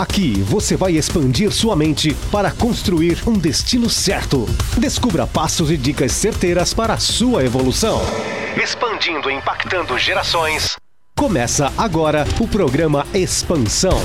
Aqui você vai expandir sua mente para construir um destino certo. Descubra passos e dicas certeiras para a sua evolução. Expandindo e impactando gerações. Começa agora o programa Expansão.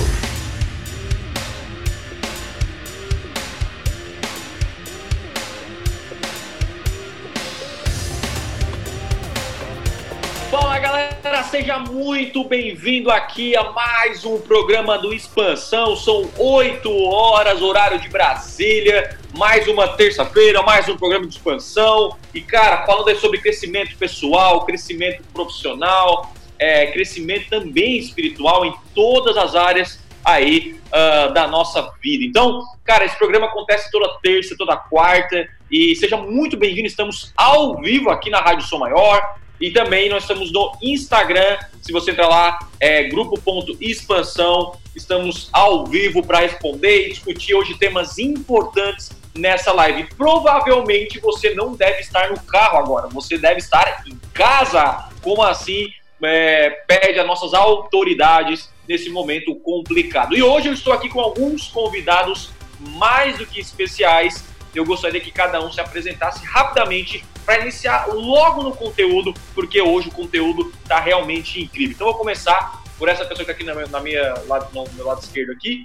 Muito bem-vindo aqui a mais um programa do Expansão. São 8 horas, horário de Brasília. Mais uma terça-feira, mais um programa de expansão. E, cara, falando aí sobre crescimento pessoal, crescimento profissional, é, crescimento também espiritual em todas as áreas aí uh, da nossa vida. Então, cara, esse programa acontece toda terça, toda quarta. E seja muito bem-vindo. Estamos ao vivo aqui na Rádio Som Maior e também nós estamos no Instagram. Se você entrar lá, é grupo.expansão. Estamos ao vivo para responder e discutir hoje temas importantes nessa live. Provavelmente você não deve estar no carro agora, você deve estar em casa. Como assim? É, pede as nossas autoridades nesse momento complicado. E hoje eu estou aqui com alguns convidados mais do que especiais. Eu gostaria que cada um se apresentasse rapidamente para iniciar logo no conteúdo, porque hoje o conteúdo está realmente incrível. Então, eu vou começar por essa pessoa que está aqui na minha, na minha lado, no meu lado esquerdo aqui.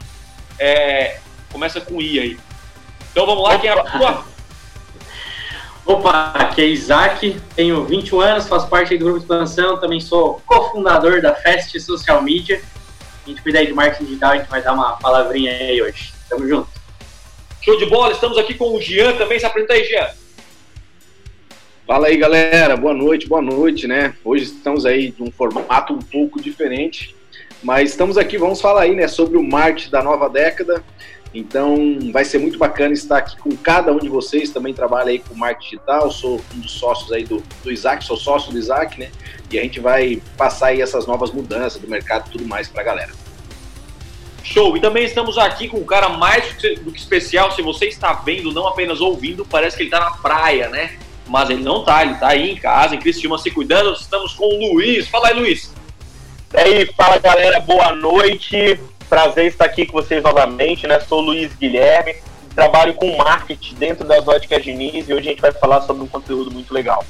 É, começa com I aí. Então, vamos lá, Opa. quem é a tua? Opa, aqui é Isaac, tenho 21 anos, faço parte do grupo expansão, também sou cofundador da Fest Social Media. A gente cuida aí de marketing digital, a gente vai dar uma palavrinha aí hoje. Tamo junto. Show de bola, estamos aqui com o Jean também. Se apresenta aí, Jean. Fala aí, galera. Boa noite, boa noite, né? Hoje estamos aí de um formato um pouco diferente, mas estamos aqui, vamos falar aí, né, sobre o marketing da nova década. Então, vai ser muito bacana estar aqui com cada um de vocês. Também trabalho aí com marketing digital, sou um dos sócios aí do, do Isaac, sou sócio do Isaac, né? E a gente vai passar aí essas novas mudanças do mercado e tudo mais para a galera. Show! E também estamos aqui com um cara mais do que especial. Se você está vendo, não apenas ouvindo, parece que ele está na praia, né? mas ele não tá, ele tá aí em casa, em Cristiúma, se cuidando. Estamos com o Luiz. Fala aí, Luiz. E aí, fala galera, boa noite. Prazer estar aqui com vocês novamente, né? Sou o Luiz Guilherme, trabalho com marketing dentro das óticas Diniz e hoje a gente vai falar sobre um conteúdo muito legal.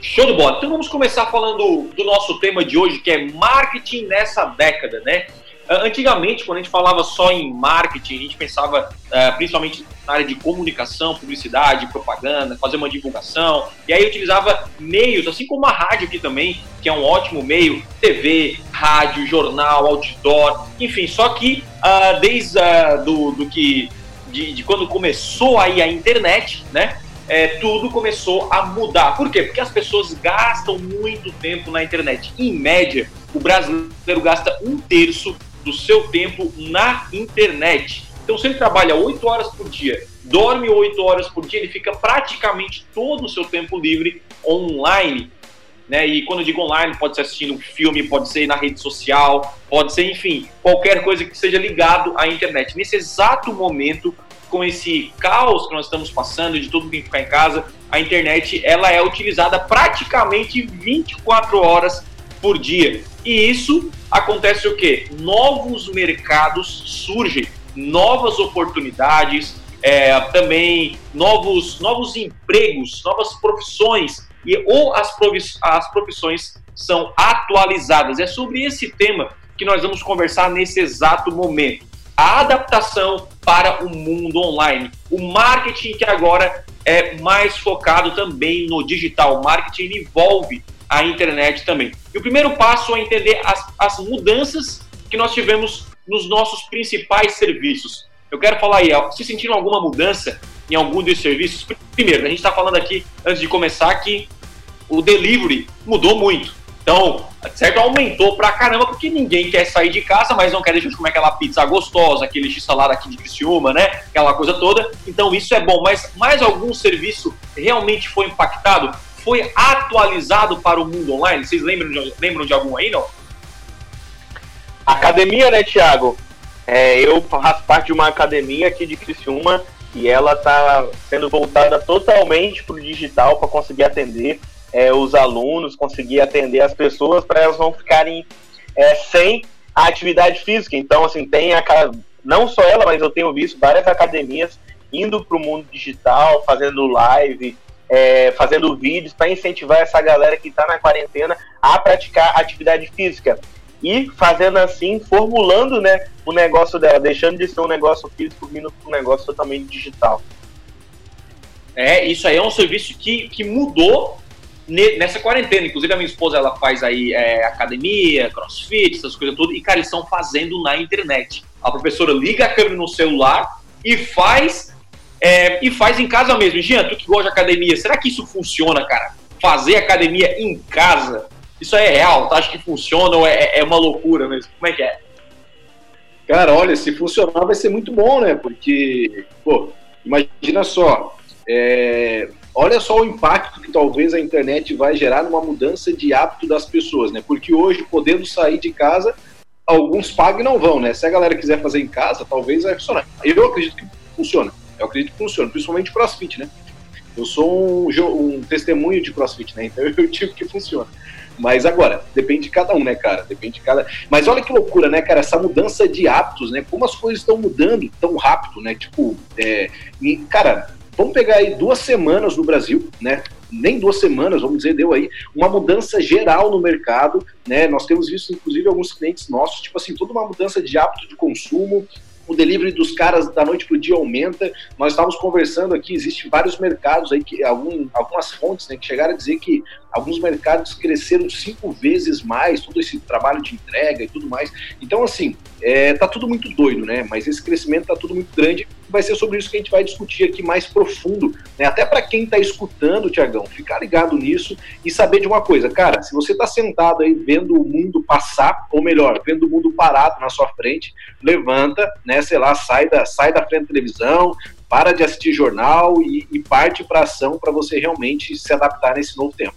Show de bola. Então vamos começar falando do nosso tema de hoje, que é marketing nessa década, né? Ah, antigamente, quando a gente falava só em marketing, a gente pensava uh, principalmente na área de comunicação, publicidade, propaganda, fazer uma divulgação, e aí utilizava meios, assim como a rádio aqui também, que é um ótimo meio, TV, rádio, jornal, outdoor, enfim, só que uh, desde uh, do, do que de, de, quando começou aí a internet, né? É, tudo começou a mudar. Por quê? Porque as pessoas gastam muito tempo na internet. Em média, o brasileiro gasta um terço do seu tempo na internet. Então, se ele trabalha 8 horas por dia, dorme 8 horas por dia, ele fica praticamente todo o seu tempo livre online. Né? E quando eu digo online, pode ser assistindo um filme, pode ser na rede social, pode ser, enfim, qualquer coisa que seja ligado à internet. Nesse exato momento, com esse caos que nós estamos passando de todo mundo ficar em casa, a internet ela é utilizada praticamente 24 horas por dia. E isso acontece o quê? Novos mercados surgem, novas oportunidades, é, também novos, novos empregos, novas profissões, e ou as, as profissões são atualizadas. É sobre esse tema que nós vamos conversar nesse exato momento. A adaptação para o mundo online. O marketing que agora é mais focado também no digital. O marketing envolve a internet também. E o primeiro passo é entender as, as mudanças que nós tivemos nos nossos principais serviços. Eu quero falar aí, se sentiram alguma mudança em algum dos serviços? Primeiro, a gente está falando aqui, antes de começar, que o delivery mudou muito. Então, certo, aumentou pra caramba, porque ninguém quer sair de casa, mas não quer deixar de comer aquela pizza gostosa, aquele x-salada aqui de Criciúma, né? Aquela coisa toda. Então, isso é bom. Mas mais algum serviço realmente foi impactado? Foi atualizado para o mundo online? Vocês lembram de, lembram de algum aí, não? Academia, né, Thiago? É, eu faço parte de uma academia aqui de Criciúma e ela está sendo voltada totalmente para o digital para conseguir atender é, os alunos, conseguir atender as pessoas para elas não ficarem é, sem a atividade física. Então, assim, tem aquela. Não só ela, mas eu tenho visto várias academias indo para o mundo digital, fazendo live, é, fazendo vídeos para incentivar essa galera que está na quarentena a praticar atividade física. E fazendo assim, formulando né, o negócio dela, deixando de ser um negócio físico, vindo para um negócio totalmente digital. É, isso aí é um serviço que, que mudou nessa quarentena. Inclusive, a minha esposa ela faz aí é, academia, crossfit, essas coisas tudo, e, cara, eles estão fazendo na internet. A professora liga a câmera no celular e faz é, e faz em casa mesmo. Jean, tu que gosta de academia, será que isso funciona, cara? Fazer academia em casa, isso é real? Tu acha que funciona ou é, é uma loucura mesmo? Como é que é? Cara, olha, se funcionar vai ser muito bom, né? Porque, pô, imagina só, é, olha só o impacto que talvez a internet vai gerar numa mudança de hábito das pessoas, né? Porque hoje, podendo sair de casa, alguns pagam e não vão, né? Se a galera quiser fazer em casa, talvez vai funcionar. Eu acredito que funciona. Eu acredito que funciona, principalmente crossfit, né? Eu sou um, um testemunho de crossfit, né? Então eu tive que funciona. Mas agora, depende de cada um, né, cara? Depende de cada. Mas olha que loucura, né, cara? Essa mudança de hábitos, né? Como as coisas estão mudando tão rápido, né? Tipo, é... e, cara, vamos pegar aí duas semanas no Brasil, né? Nem duas semanas, vamos dizer, deu aí uma mudança geral no mercado, né? Nós temos visto, inclusive, alguns clientes nossos, tipo assim, toda uma mudança de hábito de consumo, o delivery dos caras da noite para o dia aumenta. Nós estávamos conversando aqui, existem vários mercados aí, que, algum, algumas fontes né, que chegaram a dizer que alguns mercados cresceram cinco vezes mais, todo esse trabalho de entrega e tudo mais. Então, assim, é, tá tudo muito doido, né? Mas esse crescimento tá tudo muito grande. Vai ser sobre isso que a gente vai discutir aqui mais profundo, né? Até para quem tá escutando, Tiagão, ficar ligado nisso e saber de uma coisa, cara, se você tá sentado aí vendo o mundo passar, ou melhor, vendo o mundo parado na sua frente, levanta, né? Sei lá, sai da, sai da frente da televisão, para de assistir jornal e, e parte para ação para você realmente se adaptar nesse novo tempo.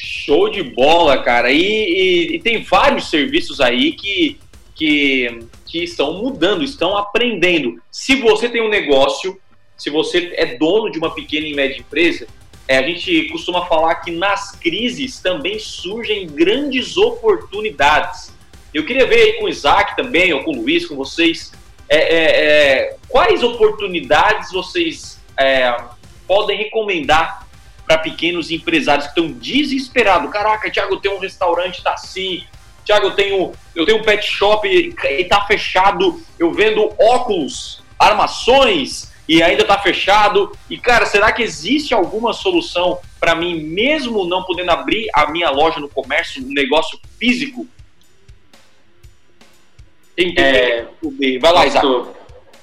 Show de bola, cara. E, e, e, tem vários serviços aí que, que, que estão mudando, estão aprendendo. Se você tem um negócio, se você é dono de uma pequena e média empresa, é, a gente costuma falar que nas crises também surgem grandes oportunidades. Eu queria ver aí com o Isaac também, ou com o Luiz, com vocês, é, é, é quais oportunidades vocês é, podem recomendar para pequenos empresários que estão desesperados. Caraca, Thiago, eu tenho um restaurante, tá assim. Thiago, eu tenho, eu tenho um pet shop e, tá fechado. Eu vendo óculos, armações e ainda tá fechado. E cara, será que existe alguma solução para mim, mesmo não podendo abrir a minha loja no comércio, um negócio físico? Tem, tem, é, Vai lá, Isaac.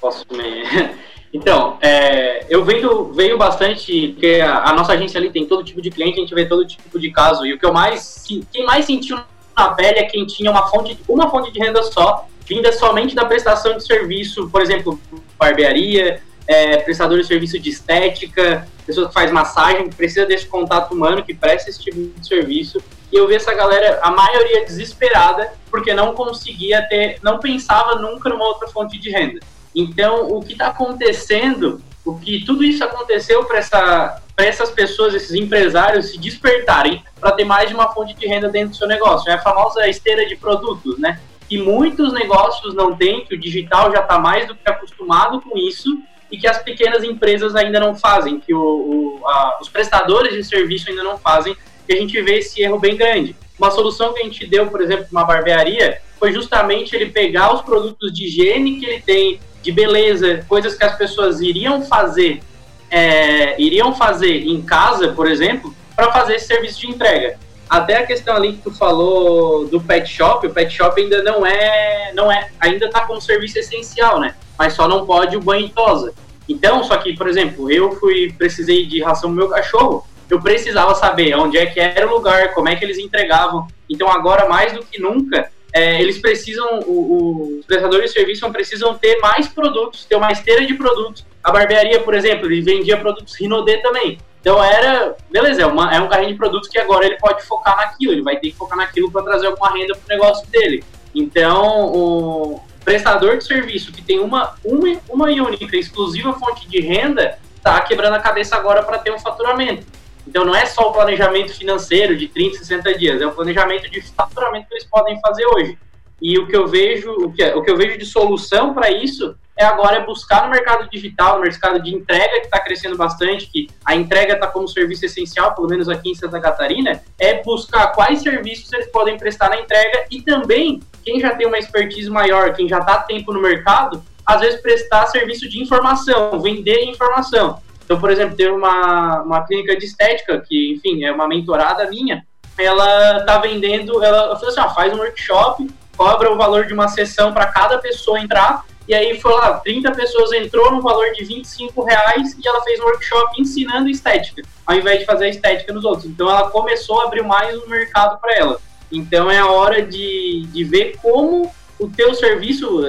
Posso me... Então, é, eu venho, veio bastante, porque a, a, nossa agência ali tem todo tipo de cliente, a gente vê todo tipo de caso, e o que eu mais, quem mais sentiu na pele é quem tinha uma fonte, uma fonte de renda só, vinda somente da prestação de serviço, por exemplo, barbearia, é, prestador de serviço de estética, pessoa que faz massagem, precisa desse contato humano, que presta esse tipo de serviço, e eu vi essa galera, a maioria desesperada, porque não conseguia ter, não pensava nunca numa outra fonte de renda. Então, o que está acontecendo, o que tudo isso aconteceu para essa, essas pessoas, esses empresários se despertarem para ter mais de uma fonte de renda dentro do seu negócio. É a famosa esteira de produtos, né? Que muitos negócios não têm, que o digital já está mais do que acostumado com isso e que as pequenas empresas ainda não fazem, que o, o a, os prestadores de serviço ainda não fazem, e a gente vê esse erro bem grande. Uma solução que a gente deu, por exemplo, uma barbearia, foi justamente ele pegar os produtos de higiene que ele tem de beleza, coisas que as pessoas iriam fazer, é, iriam fazer em casa, por exemplo, para fazer esse serviço de entrega. Até a questão ali que tu falou do pet shop, o pet shop ainda não é, não é, ainda está como serviço essencial, né? Mas só não pode o banho e tosa. Então, só que, por exemplo, eu fui, precisei de ração pro meu cachorro, eu precisava saber onde é que era o lugar, como é que eles entregavam. Então, agora mais do que nunca, é, eles precisam, o, o, os prestadores de serviço precisam ter mais produtos, ter uma esteira de produtos. A barbearia, por exemplo, ele vendia produtos Rinodê também. Então era, beleza, é, uma, é um carrinho de produtos que agora ele pode focar naquilo, ele vai ter que focar naquilo para trazer alguma renda para o negócio dele. Então, o prestador de serviço que tem uma, uma, uma única, exclusiva fonte de renda, está quebrando a cabeça agora para ter um faturamento. Então não é só o planejamento financeiro de 30, 60 dias, é o planejamento de faturamento que eles podem fazer hoje. E o que eu vejo, o que, o que eu vejo de solução para isso é agora buscar no mercado digital, no mercado de entrega que está crescendo bastante, que a entrega está como serviço essencial, pelo menos aqui em Santa Catarina, é buscar quais serviços eles podem prestar na entrega e também quem já tem uma expertise maior, quem já está tempo no mercado, às vezes prestar serviço de informação, vender informação. Então, por exemplo, tem uma, uma clínica de estética, que, enfim, é uma mentorada minha, ela está vendendo, ela falou assim, ó, faz um workshop, cobra o valor de uma sessão para cada pessoa entrar, e aí foi lá, 30 pessoas entrou no valor de 25 reais e ela fez um workshop ensinando estética, ao invés de fazer estética nos outros. Então ela começou a abrir mais um mercado para ela. Então é a hora de, de ver como o teu serviço.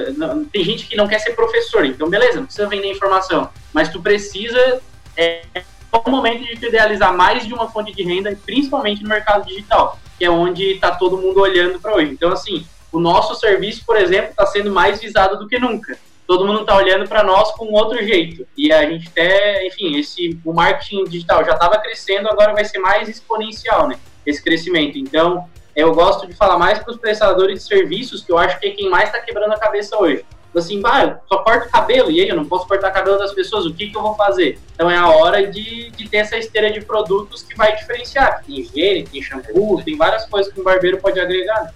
Tem gente que não quer ser professor, então beleza, não precisa vender informação, mas tu precisa. É, é o momento de idealizar mais de uma fonte de renda, principalmente no mercado digital, que é onde está todo mundo olhando para hoje. Então, assim, o nosso serviço, por exemplo, está sendo mais visado do que nunca. Todo mundo está olhando para nós com outro jeito. E a gente até, enfim, esse, o marketing digital já estava crescendo, agora vai ser mais exponencial, né? Esse crescimento. Então, eu gosto de falar mais para os prestadores de serviços, que eu acho que é quem mais está quebrando a cabeça hoje. Assim, bah, eu só corto cabelo, e aí eu não posso cortar cabelo das pessoas, o que, que eu vou fazer? Então é a hora de, de ter essa esteira de produtos que vai diferenciar. Tem higiene, tem shampoo, tem várias coisas que um barbeiro pode agregar. Né?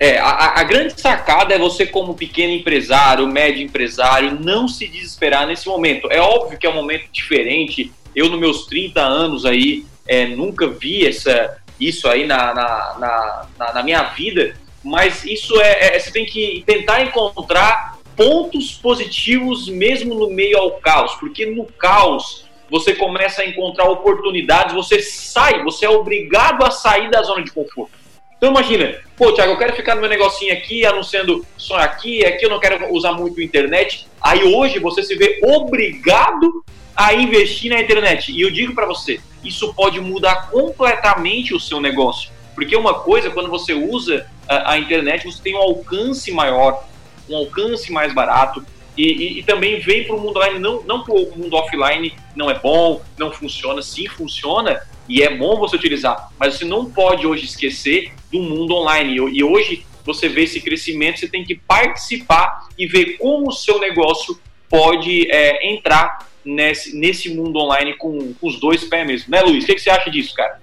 É, a, a, grande sacada é você, como pequeno empresário, médio empresário, não se desesperar nesse momento. É óbvio que é um momento diferente. Eu, nos meus 30 anos aí, é, nunca vi essa, isso aí na, na, na, na minha vida, mas isso é, é, você tem que tentar encontrar pontos positivos mesmo no meio ao caos, porque no caos você começa a encontrar oportunidades, você sai, você é obrigado a sair da zona de conforto. Então imagina, pô, Thiago, eu quero ficar no meu negocinho aqui, anunciando só aqui, aqui eu não quero usar muito a internet. Aí hoje você se vê obrigado a investir na internet. E eu digo para você, isso pode mudar completamente o seu negócio. Porque uma coisa, quando você usa a, a internet, você tem um alcance maior, um alcance mais barato, e, e, e, também vem para o mundo online, não, não que o mundo offline não é bom, não funciona, sim funciona, e é bom você utilizar, mas você não pode hoje esquecer do mundo online. E hoje você vê esse crescimento, você tem que participar e ver como o seu negócio pode é, entrar nesse, nesse mundo online com, com, os dois pés mesmo, né, Luiz? O que, que, você acha disso, cara?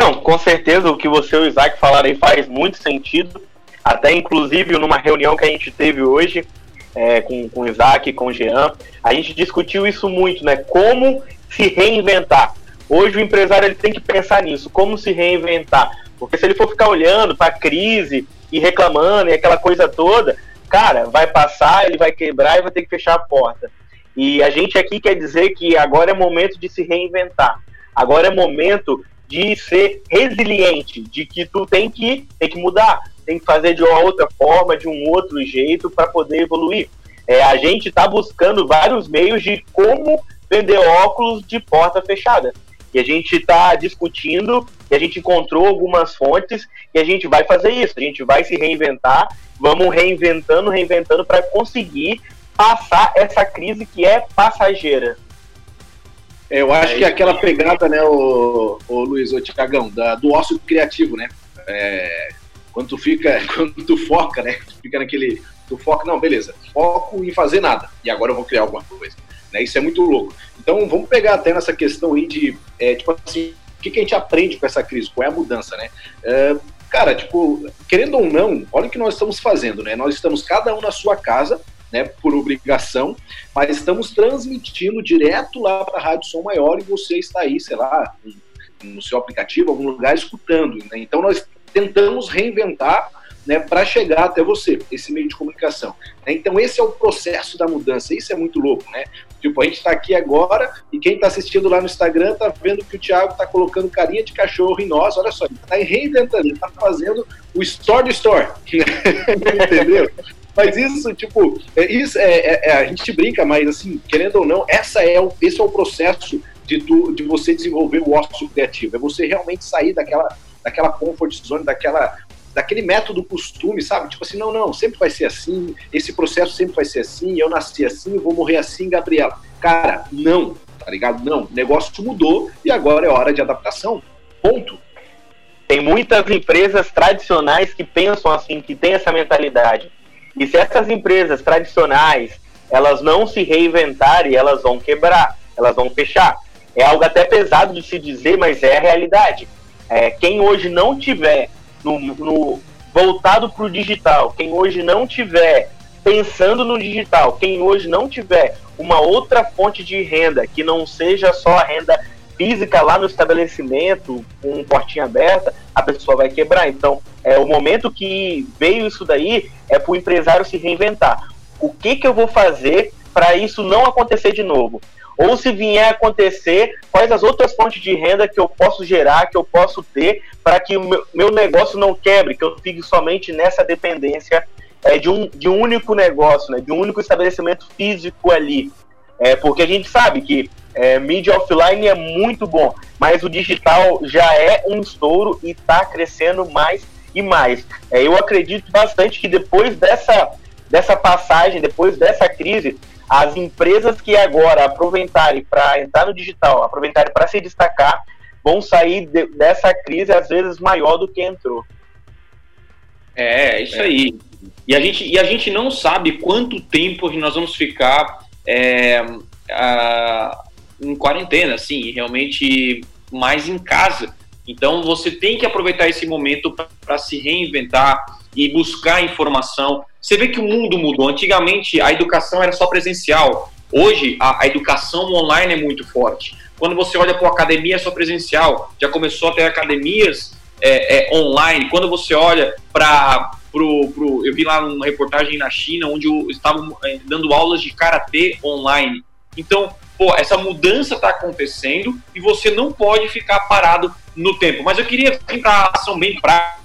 Não, com certeza o que você e o Isaac falaram aí faz muito sentido. Até inclusive numa reunião que a gente teve hoje é, com, com o Isaac, com o Jean, a gente discutiu isso muito, né? Como se reinventar. Hoje o empresário ele tem que pensar nisso, como se reinventar. Porque se ele for ficar olhando para a crise e reclamando e aquela coisa toda, cara, vai passar, ele vai quebrar e vai ter que fechar a porta. E a gente aqui quer dizer que agora é momento de se reinventar. Agora é momento de ser resiliente, de que tu tem que, tem que mudar, tem que fazer de uma outra forma, de um outro jeito para poder evoluir. É, a gente está buscando vários meios de como vender óculos de porta fechada. E a gente está discutindo, e a gente encontrou algumas fontes, e a gente vai fazer isso, a gente vai se reinventar, vamos reinventando, reinventando para conseguir passar essa crise que é passageira. Eu acho é que aquela pegada, né, o, o Luiz, o Tiagão, do ócio criativo, né? É, quando tu fica, quando tu foca, né? Tu fica naquele. Tu foca, não, beleza, foco em fazer nada. E agora eu vou criar alguma coisa. Né? Isso é muito louco. Então vamos pegar até nessa questão aí de, é, tipo assim, o que, que, a gente aprende com essa crise? Qual é a mudança, né? É, cara, tipo, querendo ou não, olha o que nós estamos fazendo, né? Nós estamos cada um na sua casa, né, por obrigação, mas estamos transmitindo direto lá para a Rádio Som Maior e você está aí, sei lá, no seu aplicativo, algum lugar escutando. Né? Então nós tentamos reinventar né, para chegar até você, esse meio de comunicação. Né? Então esse é o processo da mudança, isso é muito louco, né? Tipo, a gente está aqui agora e quem está assistindo lá no Instagram está vendo que o Thiago está colocando carinha de cachorro em nós, olha só, ele está reinventando, ele está fazendo o store do store, entendeu? Mas isso, tipo, é, isso é, é, é, a gente brinca, mas assim, querendo ou não, essa é o, esse é o processo de, tu, de você desenvolver o ócio criativo. É você realmente sair daquela, daquela comfort zone, daquela, daquele método costume, sabe? Tipo assim, não, não, sempre vai ser assim, esse processo sempre vai ser assim, eu nasci assim, vou morrer assim, Gabriela. Cara, não. tá ligado? Não, o negócio mudou e agora é hora de adaptação. Ponto. Tem muitas empresas tradicionais que pensam assim, que têm essa mentalidade. E se essas empresas tradicionais elas não se reinventarem, elas vão quebrar, elas vão fechar. É algo até pesado de se dizer, mas é a realidade. É, quem hoje não tiver no, no voltado para o digital, quem hoje não tiver pensando no digital, quem hoje não tiver uma outra fonte de renda que não seja só a renda física lá no estabelecimento, com portinha aberta, a pessoa vai quebrar. Então, é o momento que veio isso daí é para o empresário se reinventar. O que, que eu vou fazer para isso não acontecer de novo? Ou se vier acontecer, quais as outras fontes de renda que eu posso gerar, que eu posso ter, para que o meu, meu, negócio não quebre, que eu fique somente nessa dependência é, de, um, de um único negócio, né, de um único estabelecimento físico ali. É, porque a gente sabe que é, mídia offline é muito bom, mas o digital já é um estouro e está crescendo mais e mais. É, eu acredito bastante que depois dessa, dessa passagem, depois dessa crise, as empresas que agora aproveitarem para entrar no digital, aproveitarem para se destacar, vão sair de, dessa crise às vezes maior do que entrou. É, é isso é. aí. E a, gente, e a gente não sabe quanto tempo nós vamos ficar é, a, em quarentena, assim, realmente mais em casa. Então você tem que aproveitar esse momento para se reinventar e buscar informação. Você vê que o mundo mudou. Antigamente a educação era só presencial. Hoje a, a educação online é muito forte. Quando você olha para a academia é só presencial. Já começou a ter academias é, é, online. Quando você olha para pro, pro, eu vi lá uma reportagem na China onde estavam é, dando aulas de karatê online. Então, pô, essa mudança está acontecendo e você não pode ficar parado no tempo. Mas eu queria vir para a ação bem prática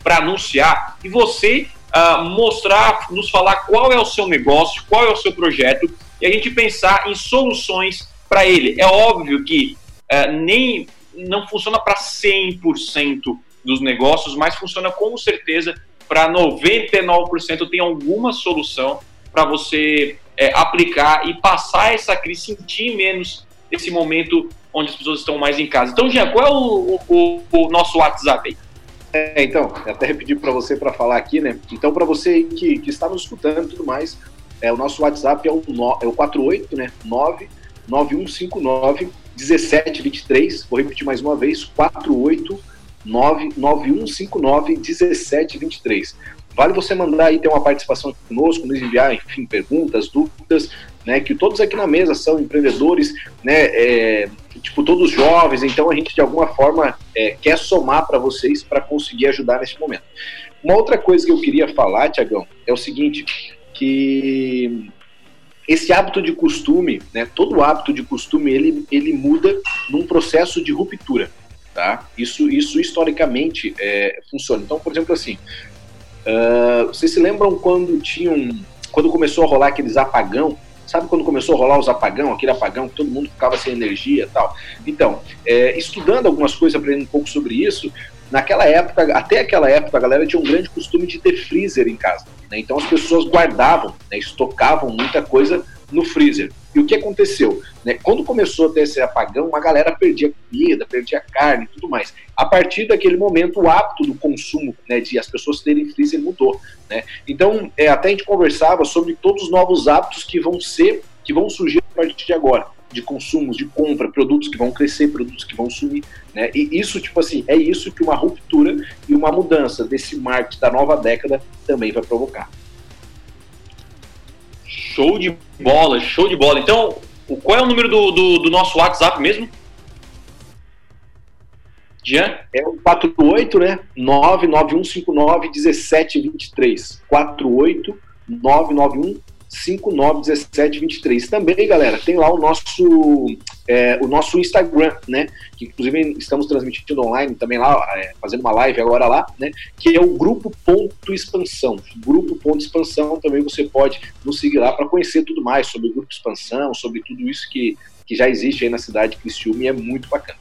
para anunciar e você uh, mostrar, nos falar qual é o seu negócio, qual é o seu projeto e a gente pensar em soluções para ele. É óbvio que uh, nem não funciona para 100% dos negócios, mas funciona com certeza para 99% tem alguma solução para você é, aplicar e passar essa crise, sentir menos esse momento onde as pessoas estão mais em casa. Então, Jean, qual é o, o, o nosso WhatsApp aí? É, então, até pedi para você para falar aqui, né? Então, para você que, que está nos escutando e tudo mais, é, o nosso WhatsApp é o, no, é o 48, né? 99159 1723. Vou repetir mais uma vez: 48 99159 1723. Vale você mandar aí ter uma participação conosco, nos enviar, enfim, perguntas, dúvidas, né? Que todos aqui na mesa são empreendedores, né? É, tipo, todos jovens, então a gente de alguma forma é, quer somar para vocês para conseguir ajudar nesse momento. Uma outra coisa que eu queria falar, Tiagão, é o seguinte, que esse hábito de costume, né, todo hábito de costume, ele, ele muda num processo de ruptura, tá? Isso, isso historicamente é, funciona. Então, por exemplo, assim, uh, vocês se lembram quando tinham, quando começou a rolar aqueles apagão Sabe quando começou a rolar os apagão, aquele apagão que todo mundo ficava sem energia e tal? Então, é, estudando algumas coisas, aprendendo um pouco sobre isso, naquela época, até aquela época, a galera tinha um grande costume de ter freezer em casa. Né? Então as pessoas guardavam, né, estocavam muita coisa no freezer. E o que aconteceu? Né? Quando começou a ter esse apagão, a galera perdia comida, perdia carne e tudo mais. A partir daquele momento, o hábito do consumo, né, de as pessoas terem freezer mudou. Né? Então, é, até a gente conversava sobre todos os novos hábitos que vão ser, que vão surgir a partir de agora de consumos, de compra, produtos que vão crescer, produtos que vão sumir, né? E isso, tipo assim, é isso que uma ruptura e uma mudança desse marketing da nova década também vai provocar. Show de bola, show de bola. Então, qual é o número do, do, do nosso WhatsApp mesmo? Jean? É o 48, né? 99159 1723. 48 991 591723. Também, galera, tem lá o nosso, é, o nosso Instagram, né? Que inclusive estamos transmitindo online também lá, é, fazendo uma live agora lá, né? Que é o Grupo Ponto Expansão. Grupo Ponto Expansão também você pode nos seguir lá para conhecer tudo mais sobre o Grupo Expansão, sobre tudo isso que, que já existe aí na cidade de Criciúma e é muito bacana.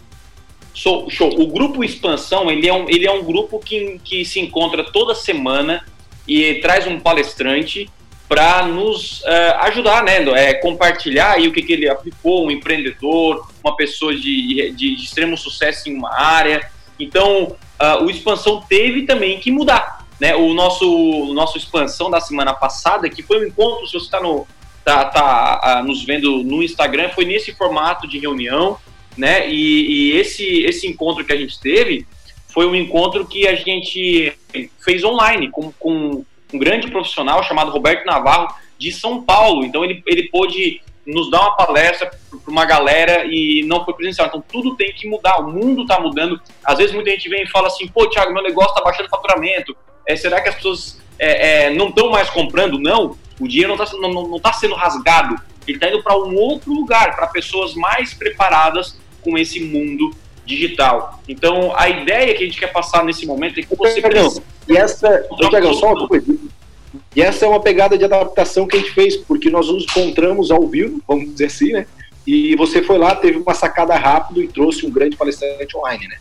Show, show. O Grupo Expansão, ele é um, ele é um grupo que, que se encontra toda semana e traz um palestrante para nos uh, ajudar, né? É, compartilhar aí o que, que ele aplicou, um empreendedor, uma pessoa de, de, de extremo sucesso em uma área. Então, uh, o expansão teve também que mudar. Né? O nosso, o nosso expansão da semana passada, que foi um encontro, se você está no, tá, tá uh, nos vendo no Instagram, foi nesse formato de reunião, né? E, e esse, esse encontro que a gente teve foi um encontro que a gente fez online com, com um grande profissional chamado Roberto Navarro, de São Paulo. Então ele, ele pôde nos dar uma palestra para uma galera e não foi presencial. Então tudo tem que mudar, o mundo está mudando. Às vezes muita gente vem e fala assim, pô, Thiago, meu negócio está baixando faturamento. É, será que as pessoas é, é, não estão mais comprando? Não, o dinheiro não está não, não tá sendo rasgado. Ele está indo para um outro lugar, para pessoas mais preparadas com esse mundo digital. Então, a ideia que a gente quer passar nesse momento é que você precisa... E essa, Tiagão, só uma coisa. E essa é uma pegada de adaptação que a gente fez, porque nós nos encontramos ao vivo, vamos dizer assim, né? E você foi lá, teve uma sacada rápida e trouxe um grande palestrante online, né?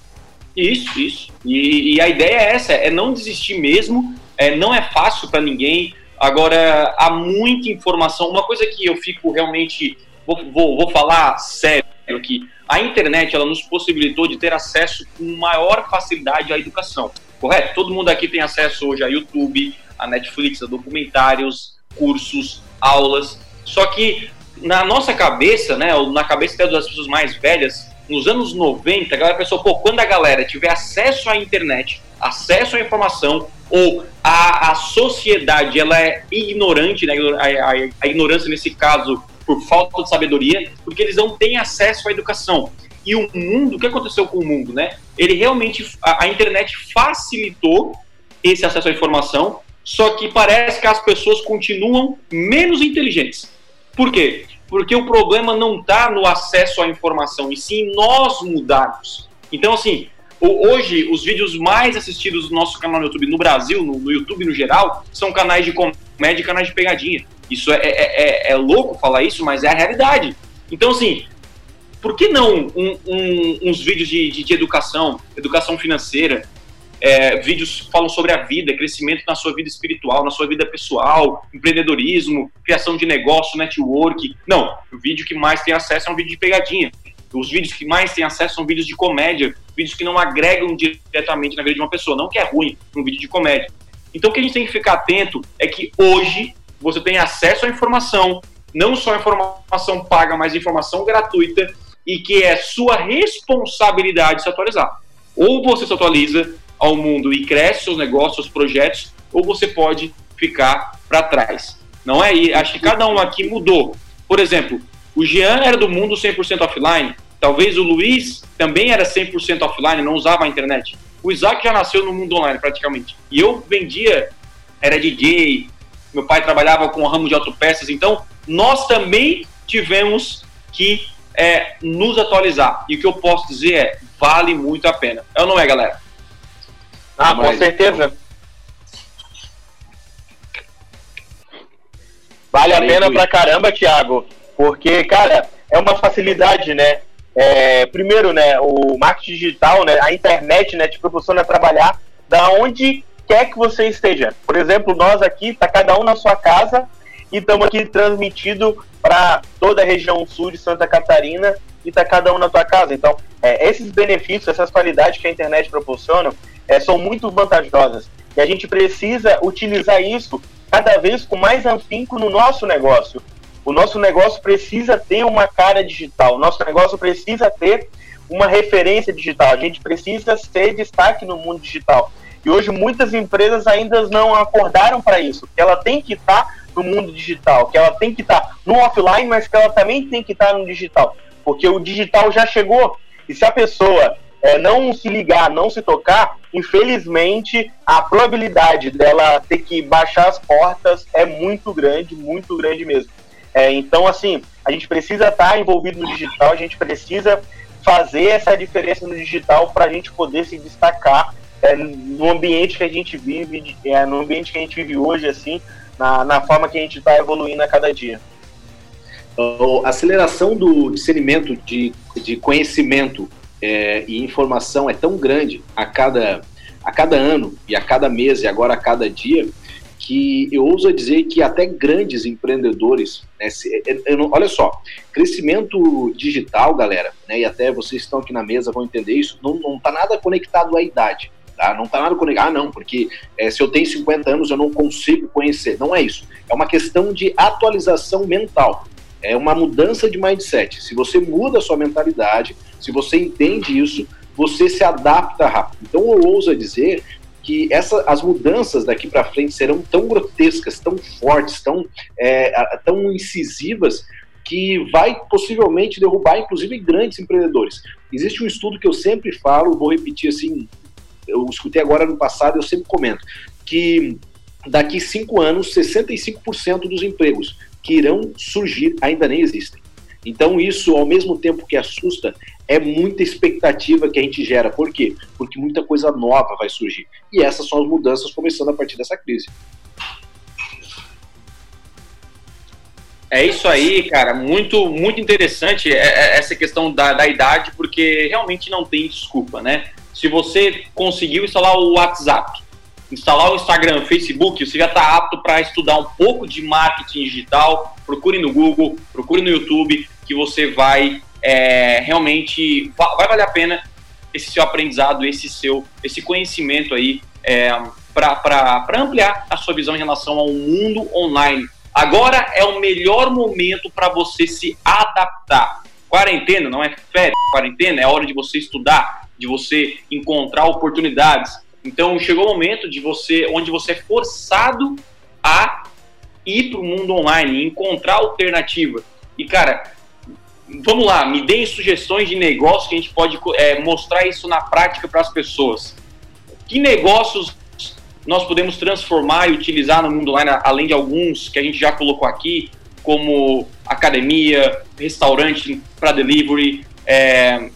Isso, isso. E, e a ideia é essa, é não desistir mesmo, é, não é fácil para ninguém. Agora, há muita informação. Uma coisa que eu fico realmente. Vou, vou, vou falar sério aqui a internet ela nos possibilitou de ter acesso com maior facilidade à educação, correto? Todo mundo aqui tem acesso hoje a YouTube, a Netflix, a documentários, cursos, aulas. Só que na nossa cabeça, né, ou na cabeça das pessoas mais velhas, nos anos 90, a galera pensou, pô, quando a galera tiver acesso à internet, acesso à informação, ou a, a sociedade ela é ignorante, né, a, a, a ignorância nesse caso por falta de sabedoria, porque eles não têm acesso à educação. E o mundo, o que aconteceu com o mundo, né? Ele realmente, a, a internet facilitou esse acesso à informação, só que parece que as pessoas continuam menos inteligentes. Por quê? Porque o problema não está no acesso à informação, e sim nós mudarmos. Então, assim, hoje os vídeos mais assistidos do nosso canal no YouTube no Brasil, no, no YouTube no geral, são canais de comédia e canais de pegadinha. Isso é, é, é, é, louco falar isso, mas é a realidade. Então, assim, por que não um, um, uns vídeos de, de, de, educação, educação financeira, é, vídeos falam sobre a vida, crescimento na sua vida espiritual, na sua vida pessoal, empreendedorismo, criação de negócio, network. Não, o vídeo que mais tem acesso é um vídeo de pegadinha. Os vídeos que mais tem acesso são vídeos de comédia, vídeos que não agregam diretamente na vida de uma pessoa, não que é ruim um vídeo de comédia. Então o que a gente tem que ficar atento é que hoje você tem acesso à informação, não só informação paga, mas informação gratuita, e que é sua responsabilidade se atualizar. Ou você se atualiza ao mundo e cresce seus negócios, seus projetos, ou você pode ficar para trás. Não é? E acho que cada um aqui mudou. Por exemplo, o Jean era do mundo 100% offline, talvez o Luiz também era 100% offline, não usava a internet. O Isaac já nasceu no mundo online praticamente. E eu vendia, era DJ, meu pai trabalhava com o ramo de autopeças, então nós também tivemos que é, nos atualizar. E o que eu posso dizer é, vale muito a pena. É ou não é, galera? Ah, com certeza. Vale a pena pra caramba, Thiago, porque, cara, é uma facilidade, né? É, primeiro, né, o marketing digital, né, a internet, né, te proporciona trabalhar da onde quer que você esteja. Por exemplo, nós aqui, está cada um na sua casa e estamos aqui transmitido para toda a região sul de Santa Catarina e está cada um na sua casa. Então, é, esses benefícios, essas qualidades que a internet proporciona é, são muito vantajosas. E a gente precisa utilizar isso cada vez com mais afinco no nosso negócio. O nosso negócio precisa ter uma cara digital, o nosso negócio precisa ter uma referência digital, a gente precisa ser destaque no mundo digital. E hoje muitas empresas ainda não acordaram para isso, que ela tem que estar tá no mundo digital, que ela tem que estar tá no offline, mas que ela também tem que estar tá no digital, porque o digital já chegou. E se a pessoa é, não se ligar, não se tocar, infelizmente a probabilidade dela ter que baixar as portas é muito grande, muito grande mesmo. É, então, assim, a gente precisa estar envolvido no digital, a gente precisa fazer essa diferença no digital para a gente poder se destacar é, no ambiente que a gente vive, é, no ambiente que a gente vive hoje, assim, na, na forma que a gente está evoluindo a cada dia. A aceleração do discernimento de, de conhecimento é, e informação é tão grande a cada, a cada ano e a cada mês e agora a cada dia que eu ouso dizer que até grandes empreendedores, né, se, eu não, olha só, crescimento digital, galera, né, e até vocês estão aqui na mesa vão entender isso, não está nada conectado à idade. Tá? Não está nada conectado, ah, não, porque é, se eu tenho 50 anos eu não consigo conhecer. Não é isso. É uma questão de atualização mental. É uma mudança de mindset. Se você muda a sua mentalidade, se você entende isso, você se adapta rápido. Então eu ouso dizer que essa, as mudanças daqui para frente serão tão grotescas, tão fortes, tão, é, tão incisivas, que vai possivelmente derrubar, inclusive, grandes empreendedores. Existe um estudo que eu sempre falo, vou repetir assim, eu escutei agora no passado, eu sempre comento, que daqui cinco anos, 65% dos empregos que irão surgir ainda nem existem. Então, isso, ao mesmo tempo que assusta, é muita expectativa que a gente gera. Por quê? Porque muita coisa nova vai surgir. E essas são as mudanças começando a partir dessa crise. É isso aí, cara. Muito, muito interessante é, é, essa questão da, da idade, porque realmente não tem desculpa, né? Se você conseguiu instalar o WhatsApp, instalar o Instagram, o Facebook, você já está apto para estudar um pouco de marketing digital. Procure no Google, procure no YouTube, que você vai é, realmente vai valer a pena esse seu aprendizado, esse seu esse conhecimento aí é, para ampliar a sua visão em relação ao mundo online. Agora é o melhor momento para você se adaptar. Quarentena não é férias, quarentena é hora de você estudar, de você encontrar oportunidades. Então chegou o momento de você, onde você é forçado a ir para o mundo online, encontrar alternativa. E cara, vamos lá, me deem sugestões de negócios que a gente pode é, mostrar isso na prática para as pessoas. Que negócios nós podemos transformar e utilizar no mundo online, além de alguns que a gente já colocou aqui, como academia, restaurante para delivery, é,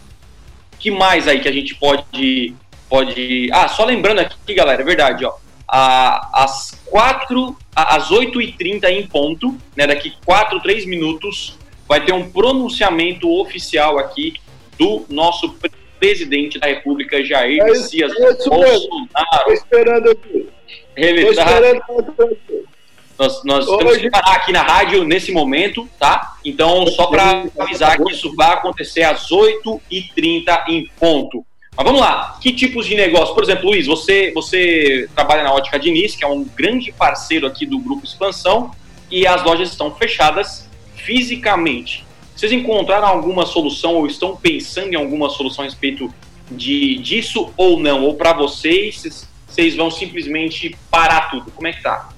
que mais aí que a gente pode pode ah só lembrando aqui galera é verdade ó às 4 às 8h30 em ponto né daqui 4 3 minutos vai ter um pronunciamento oficial aqui do nosso presidente da República, Jair é Messias Bolsonaro. Estou esperando aqui. Estou esperando nós, nós Hoje... temos que parar aqui na rádio nesse momento, tá? Então, só para avisar que isso vai acontecer às 8h30 em ponto. Mas vamos lá, que tipos de negócio? Por exemplo, Luiz, você, você trabalha na Ótica Diniz, que é um grande parceiro aqui do Grupo Expansão, e as lojas estão fechadas fisicamente. Vocês encontraram alguma solução ou estão pensando em alguma solução a respeito de, disso ou não? Ou para vocês, vocês vão simplesmente parar tudo? Como é que tá?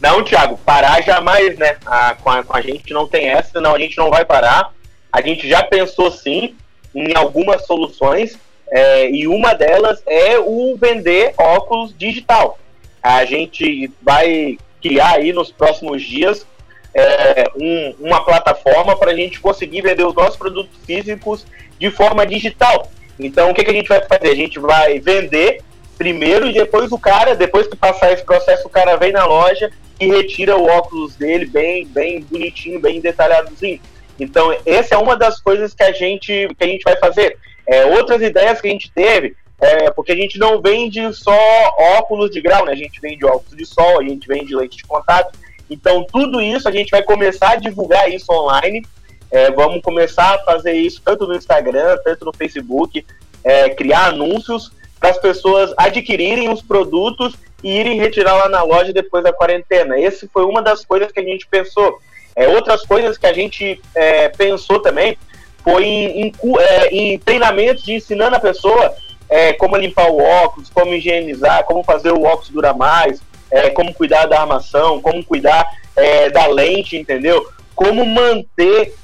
Não, Thiago, parar jamais, né? A, com, a, com a gente não tem essa, não, a gente não vai parar. A gente já pensou sim em algumas soluções é, e uma delas é o vender óculos digital. A gente vai criar aí nos próximos dias é, um, uma plataforma para a gente conseguir vender os nossos produtos físicos de forma digital. Então, o que, que a gente vai fazer? A gente vai vender primeiro e depois o cara, depois que passar esse processo, o cara vem na loja e retira o óculos dele bem, bem bonitinho, bem detalhadozinho. Então, essa é uma das coisas que a gente, que a gente vai fazer. É, outras ideias que a gente teve, é, porque a gente não vende só óculos de grau, né? A gente vende óculos de sol, a gente vende lente de contato. Então, tudo isso a gente vai começar a divulgar isso online. É, vamos começar a fazer isso tanto no Instagram, tanto no Facebook, é, criar anúncios para as pessoas adquirirem os produtos e irem retirar lá na loja depois da quarentena. Esse foi uma das coisas que a gente pensou. É, outras coisas que a gente é, pensou também foi em, em, é, em treinamentos de ensinando a pessoa é, como limpar o óculos, como higienizar, como fazer o óculos durar mais, é, como cuidar da armação, como cuidar é, da lente, entendeu? Como manter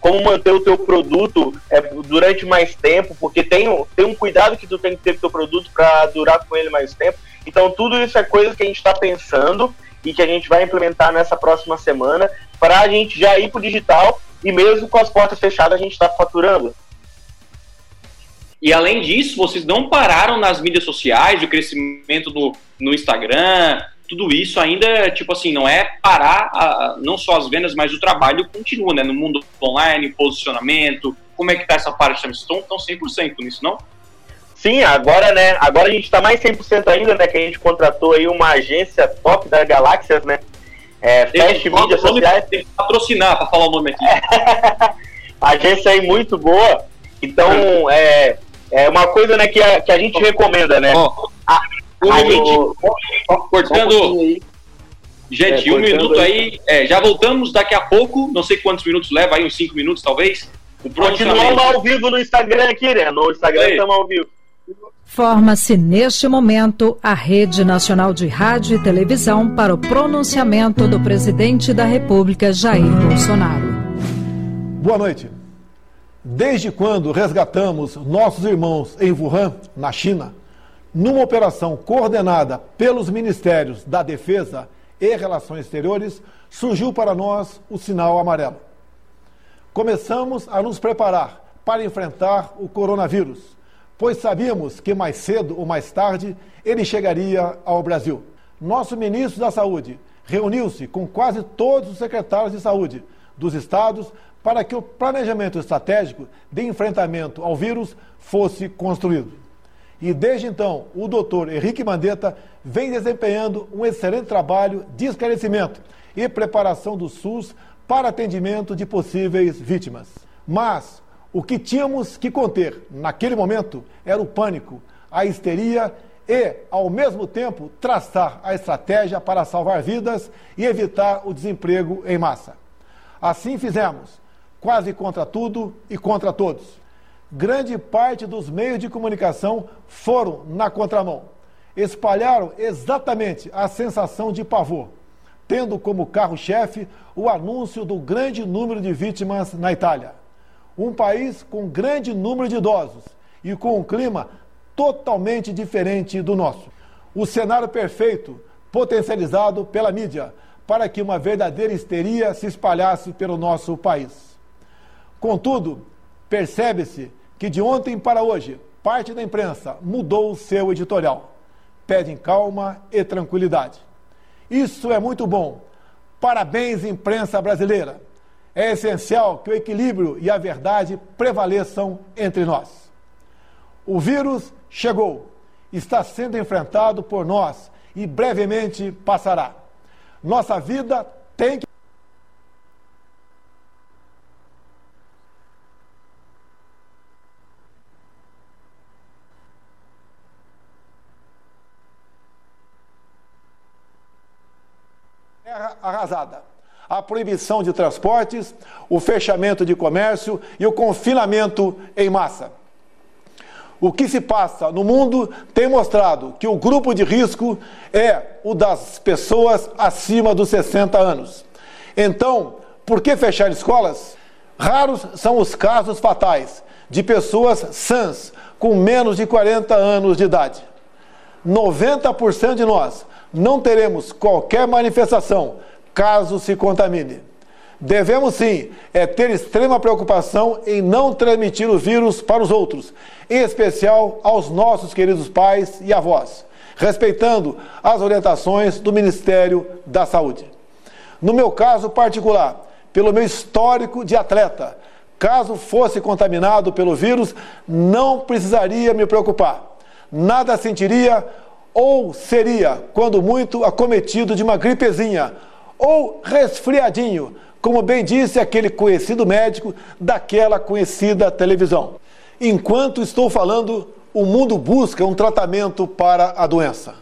como manter o teu produto é, durante mais tempo, porque tem, tem um cuidado que tu tem que ter com o teu produto para durar com ele mais tempo. Então tudo isso é coisa que a gente está pensando e que a gente vai implementar nessa próxima semana para a gente já ir para o digital e mesmo com as portas fechadas a gente está faturando. E além disso, vocês não pararam nas mídias sociais, o crescimento do, no Instagram, tudo isso ainda, tipo assim, não é parar a, não só as vendas, mas o trabalho continua, né? No mundo online, posicionamento, como é que tá essa parte? Estão, estão 100% nisso, não? Sim, agora, né? Agora a gente está mais 100% ainda, né? Que a gente contratou aí uma agência top da Galáxias, né? É, Fast Mídias Sociais. Tem que patrocinar para falar o nome aqui. agência aí muito boa. Então, é, é uma coisa né, que, a, que a gente recomenda, né? a, a gente. cortando. Gente, é, um minuto aí. É, já voltamos daqui a pouco. Não sei quantos minutos leva aí, uns cinco minutos talvez. Continuamos ao vivo no Instagram aqui, né? No Instagram estamos ao vivo. Forma-se neste momento a Rede Nacional de Rádio e Televisão para o pronunciamento do presidente da República, Jair Bolsonaro. Boa noite. Desde quando resgatamos nossos irmãos em Wuhan, na China, numa operação coordenada pelos Ministérios da Defesa e Relações Exteriores, surgiu para nós o sinal amarelo. Começamos a nos preparar para enfrentar o coronavírus pois sabíamos que mais cedo ou mais tarde ele chegaria ao Brasil. Nosso ministro da Saúde reuniu-se com quase todos os secretários de saúde dos estados para que o planejamento estratégico de enfrentamento ao vírus fosse construído. E desde então, o doutor Henrique Mandetta vem desempenhando um excelente trabalho de esclarecimento e preparação do SUS para atendimento de possíveis vítimas. Mas o que tínhamos que conter naquele momento era o pânico, a histeria e, ao mesmo tempo, traçar a estratégia para salvar vidas e evitar o desemprego em massa. Assim fizemos, quase contra tudo e contra todos. Grande parte dos meios de comunicação foram na contramão. Espalharam exatamente a sensação de pavor, tendo como carro-chefe o anúncio do grande número de vítimas na Itália um país com grande número de idosos e com um clima totalmente diferente do nosso. O cenário perfeito, potencializado pela mídia, para que uma verdadeira histeria se espalhasse pelo nosso país. Contudo, percebe-se que de ontem para hoje, parte da imprensa mudou o seu editorial. Pedem calma e tranquilidade. Isso é muito bom. Parabéns, imprensa brasileira é essencial que o equilíbrio e a verdade prevaleçam entre nós. O vírus chegou, está sendo enfrentado por nós e brevemente passará. Nossa vida tem que. Arrasada a proibição de transportes, o fechamento de comércio e o confinamento em massa. O que se passa no mundo tem mostrado que o grupo de risco é o das pessoas acima dos 60 anos. Então, por que fechar escolas? Raros são os casos fatais de pessoas sãs com menos de 40 anos de idade. 90% de nós não teremos qualquer manifestação caso se contamine. Devemos sim é ter extrema preocupação em não transmitir o vírus para os outros, em especial aos nossos queridos pais e avós, respeitando as orientações do Ministério da Saúde. No meu caso particular, pelo meu histórico de atleta, caso fosse contaminado pelo vírus, não precisaria me preocupar. Nada sentiria ou seria, quando muito, acometido de uma gripezinha ou resfriadinho, como bem disse aquele conhecido médico daquela conhecida televisão. Enquanto estou falando, o mundo busca um tratamento para a doença.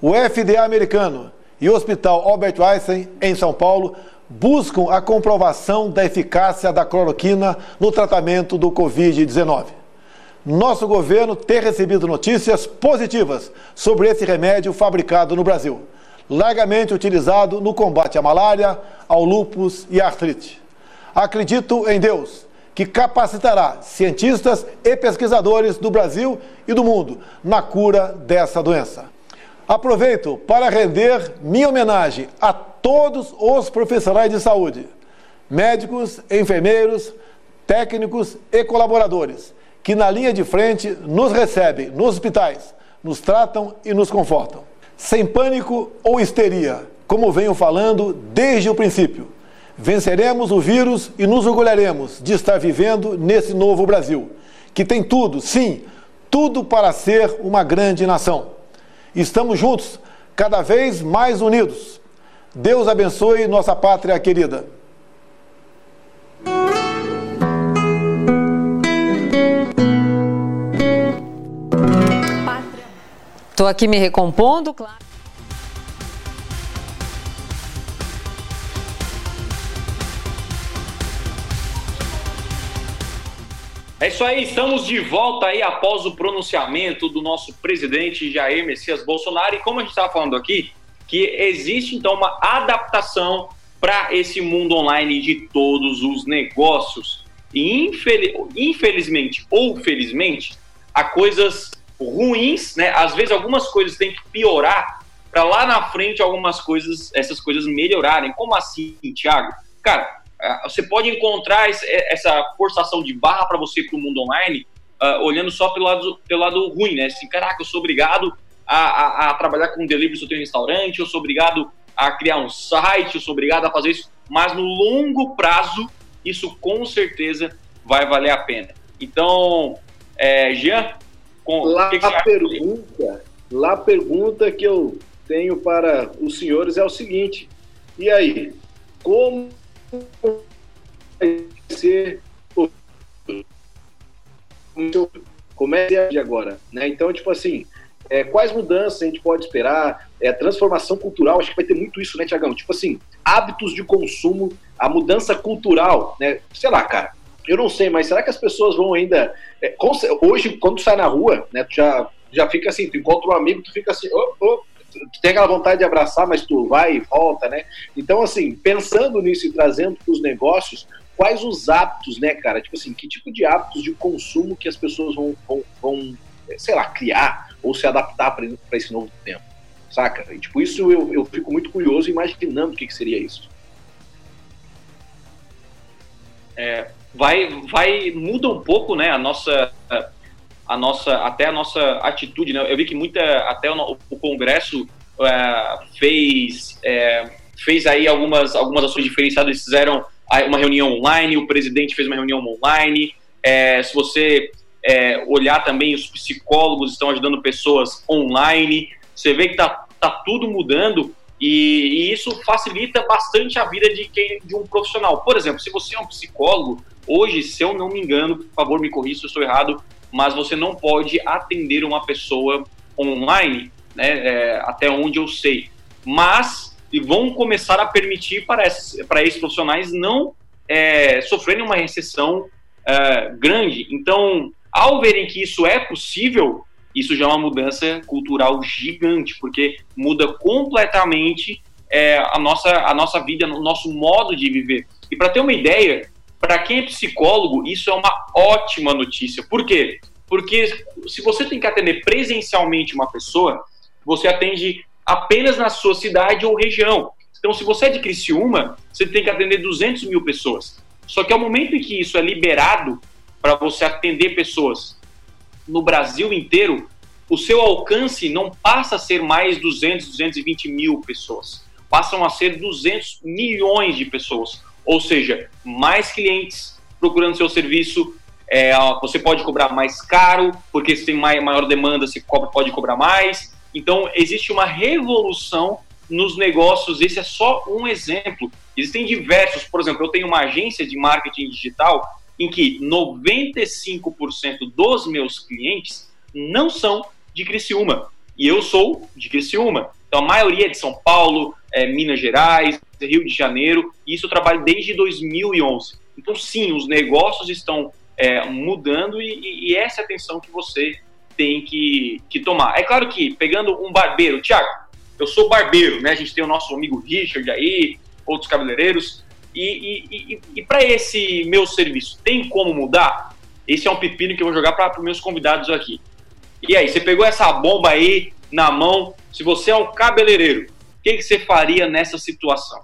O FDA americano e o Hospital Albert Einstein, em São Paulo, buscam a comprovação da eficácia da cloroquina no tratamento do Covid-19. Nosso governo tem recebido notícias positivas sobre esse remédio fabricado no Brasil largamente utilizado no combate à malária, ao lúpus e à artrite. Acredito em Deus, que capacitará cientistas e pesquisadores do Brasil e do mundo na cura dessa doença. Aproveito para render minha homenagem a todos os profissionais de saúde, médicos, enfermeiros, técnicos e colaboradores, que na linha de frente nos recebem nos hospitais, nos tratam e nos confortam sem pânico ou histeria, como venho falando desde o princípio. Venceremos o vírus e nos orgulharemos de estar vivendo nesse novo Brasil, que tem tudo, sim, tudo para ser uma grande nação. Estamos juntos, cada vez mais unidos. Deus abençoe nossa pátria querida. Estou aqui me recompondo, claro. É isso aí, estamos de volta aí após o pronunciamento do nosso presidente Jair Messias Bolsonaro. E como a gente estava falando aqui, que existe então uma adaptação para esse mundo online de todos os negócios. E infelizmente ou felizmente, há coisas ruins, né? Às vezes algumas coisas têm que piorar para lá na frente algumas coisas, essas coisas melhorarem. Como assim, Thiago? Cara, é, você pode encontrar essa forçação de barra para você para o mundo online, uh, olhando só pelo lado, pelo lado ruim, né? Assim, caraca, eu sou obrigado a, a, a trabalhar com delivery se eu tenho um restaurante, eu sou obrigado a criar um site, eu sou obrigado a fazer isso, mas no longo prazo, isso com certeza vai valer a pena. Então, é, Jean, com, lá que que a pergunta, lá a pergunta que eu tenho para os senhores é o seguinte: e aí, como vai ser comece é agora, né? Então, tipo assim, é, quais mudanças a gente pode esperar? É, transformação cultural, acho que vai ter muito isso, né, Tiagão? Tipo assim, hábitos de consumo, a mudança cultural, né? Sei lá, cara, eu não sei, mas será que as pessoas vão ainda. É, hoje, quando tu sai na rua, né, tu já, já fica assim, tu encontra um amigo, tu fica assim, oh, oh, tu tem aquela vontade de abraçar, mas tu vai e volta, né? Então, assim, pensando nisso e trazendo para os negócios, quais os hábitos, né, cara? Tipo assim, que tipo de hábitos de consumo que as pessoas vão, vão, vão sei lá, criar ou se adaptar para esse novo tempo, saca? E, tipo, isso eu, eu fico muito curioso imaginando o que, que seria isso. É, vai, vai muda um pouco, né, a nossa a nossa até a nossa atitude, né? Eu vi que muita até o, o Congresso é, fez é, fez aí algumas algumas ações diferenciadas. Eles fizeram uma reunião online, o presidente fez uma reunião online. É, se você olhar também, os psicólogos estão ajudando pessoas online. Você vê que tá, tá tudo mudando e, e, isso facilita bastante a vida de quem de um profissional. Por exemplo, se você é um psicólogo, hoje, se eu não me engano, por favor, me corrija se eu estou errado, mas você não pode atender uma pessoa online, né, é, até onde eu sei. Mas e vão começar a permitir para esses, para esses profissionais não é, sofrerem uma recessão é, grande. Então, ao verem que isso é possível, isso já é uma mudança cultural gigante, porque muda completamente é, a, nossa, a nossa vida, o nosso modo de viver. E para ter uma ideia, para quem é psicólogo, isso é uma ótima notícia. Por quê? Porque se você tem que atender presencialmente uma pessoa, você atende apenas na sua cidade ou região. Então, se você é de Criciúma, você tem que atender 200 mil pessoas. Só que ao momento em que isso é liberado para você atender pessoas no Brasil inteiro, o seu alcance não passa a ser mais 200, 220 mil pessoas. Passam a ser 200 milhões de pessoas ou seja, mais clientes procurando seu serviço, é, você pode cobrar mais caro, porque se tem maior demanda, você pode cobrar mais. Então, existe uma revolução nos negócios. Esse é só um exemplo. Existem diversos. Por exemplo, eu tenho uma agência de marketing digital em que 95% dos meus clientes não são de Criciúma. E eu sou de Criciúma. Então, a maioria é de São Paulo, é, Minas Gerais, Rio de Janeiro, e isso eu trabalho desde 2011. Então, sim, os negócios estão é, mudando e, e, essa é a atenção que você tem que, que tomar. É claro que, pegando um barbeiro, Tiago, eu sou barbeiro, né? A gente tem o nosso amigo Richard aí, outros cabeleireiros, e, e, e para esse meu serviço, tem como mudar? Esse é um pepino que eu vou jogar para os meus convidados aqui. E aí, você pegou essa bomba aí na mão, se você é um cabeleireiro, o que, que você faria nessa situação?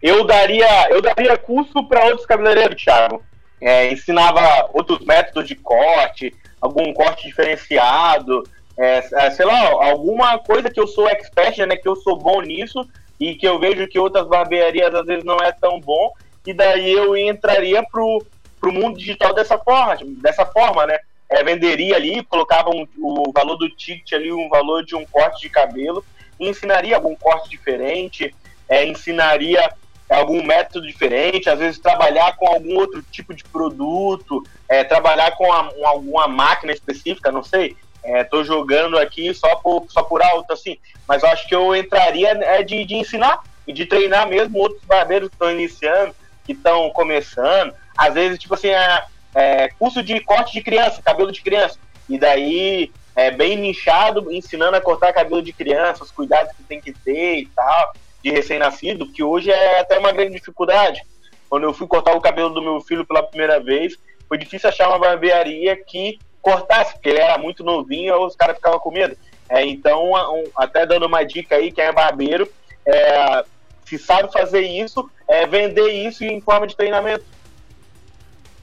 Eu daria, eu daria curso para outros cabeleireiros, Thiago. É, ensinava outros métodos de corte, algum corte diferenciado, é, é, sei lá, alguma coisa que eu sou expert, né, que eu sou bom nisso e que eu vejo que outras barbearias às vezes não é tão bom, e daí eu entraria pro, pro mundo digital dessa forma, dessa forma, né? é, venderia ali, colocava um, o valor do ticket ali, um valor de um corte de cabelo, ensinaria algum corte diferente, é, ensinaria algum método diferente, às vezes trabalhar com algum outro tipo de produto, é, trabalhar com a, um, alguma máquina específica, não sei. Estou é, jogando aqui só por, só por alto, assim, mas eu acho que eu entraria é, de, de ensinar e de treinar mesmo outros barbeiros que estão iniciando, que estão começando. Às vezes, tipo assim, é, é, curso de corte de criança, cabelo de criança. E daí, é bem nichado, ensinando a cortar cabelo de criança, os cuidados que tem que ter e tal, de recém-nascido, que hoje é até uma grande dificuldade. Quando eu fui cortar o cabelo do meu filho pela primeira vez, foi difícil achar uma barbearia que cortasse, porque ele era muito novinho, os caras ficavam com medo. É, então, um, até dando uma dica aí, quem é barbeiro, é, se sabe fazer isso, é vender isso em forma de treinamento.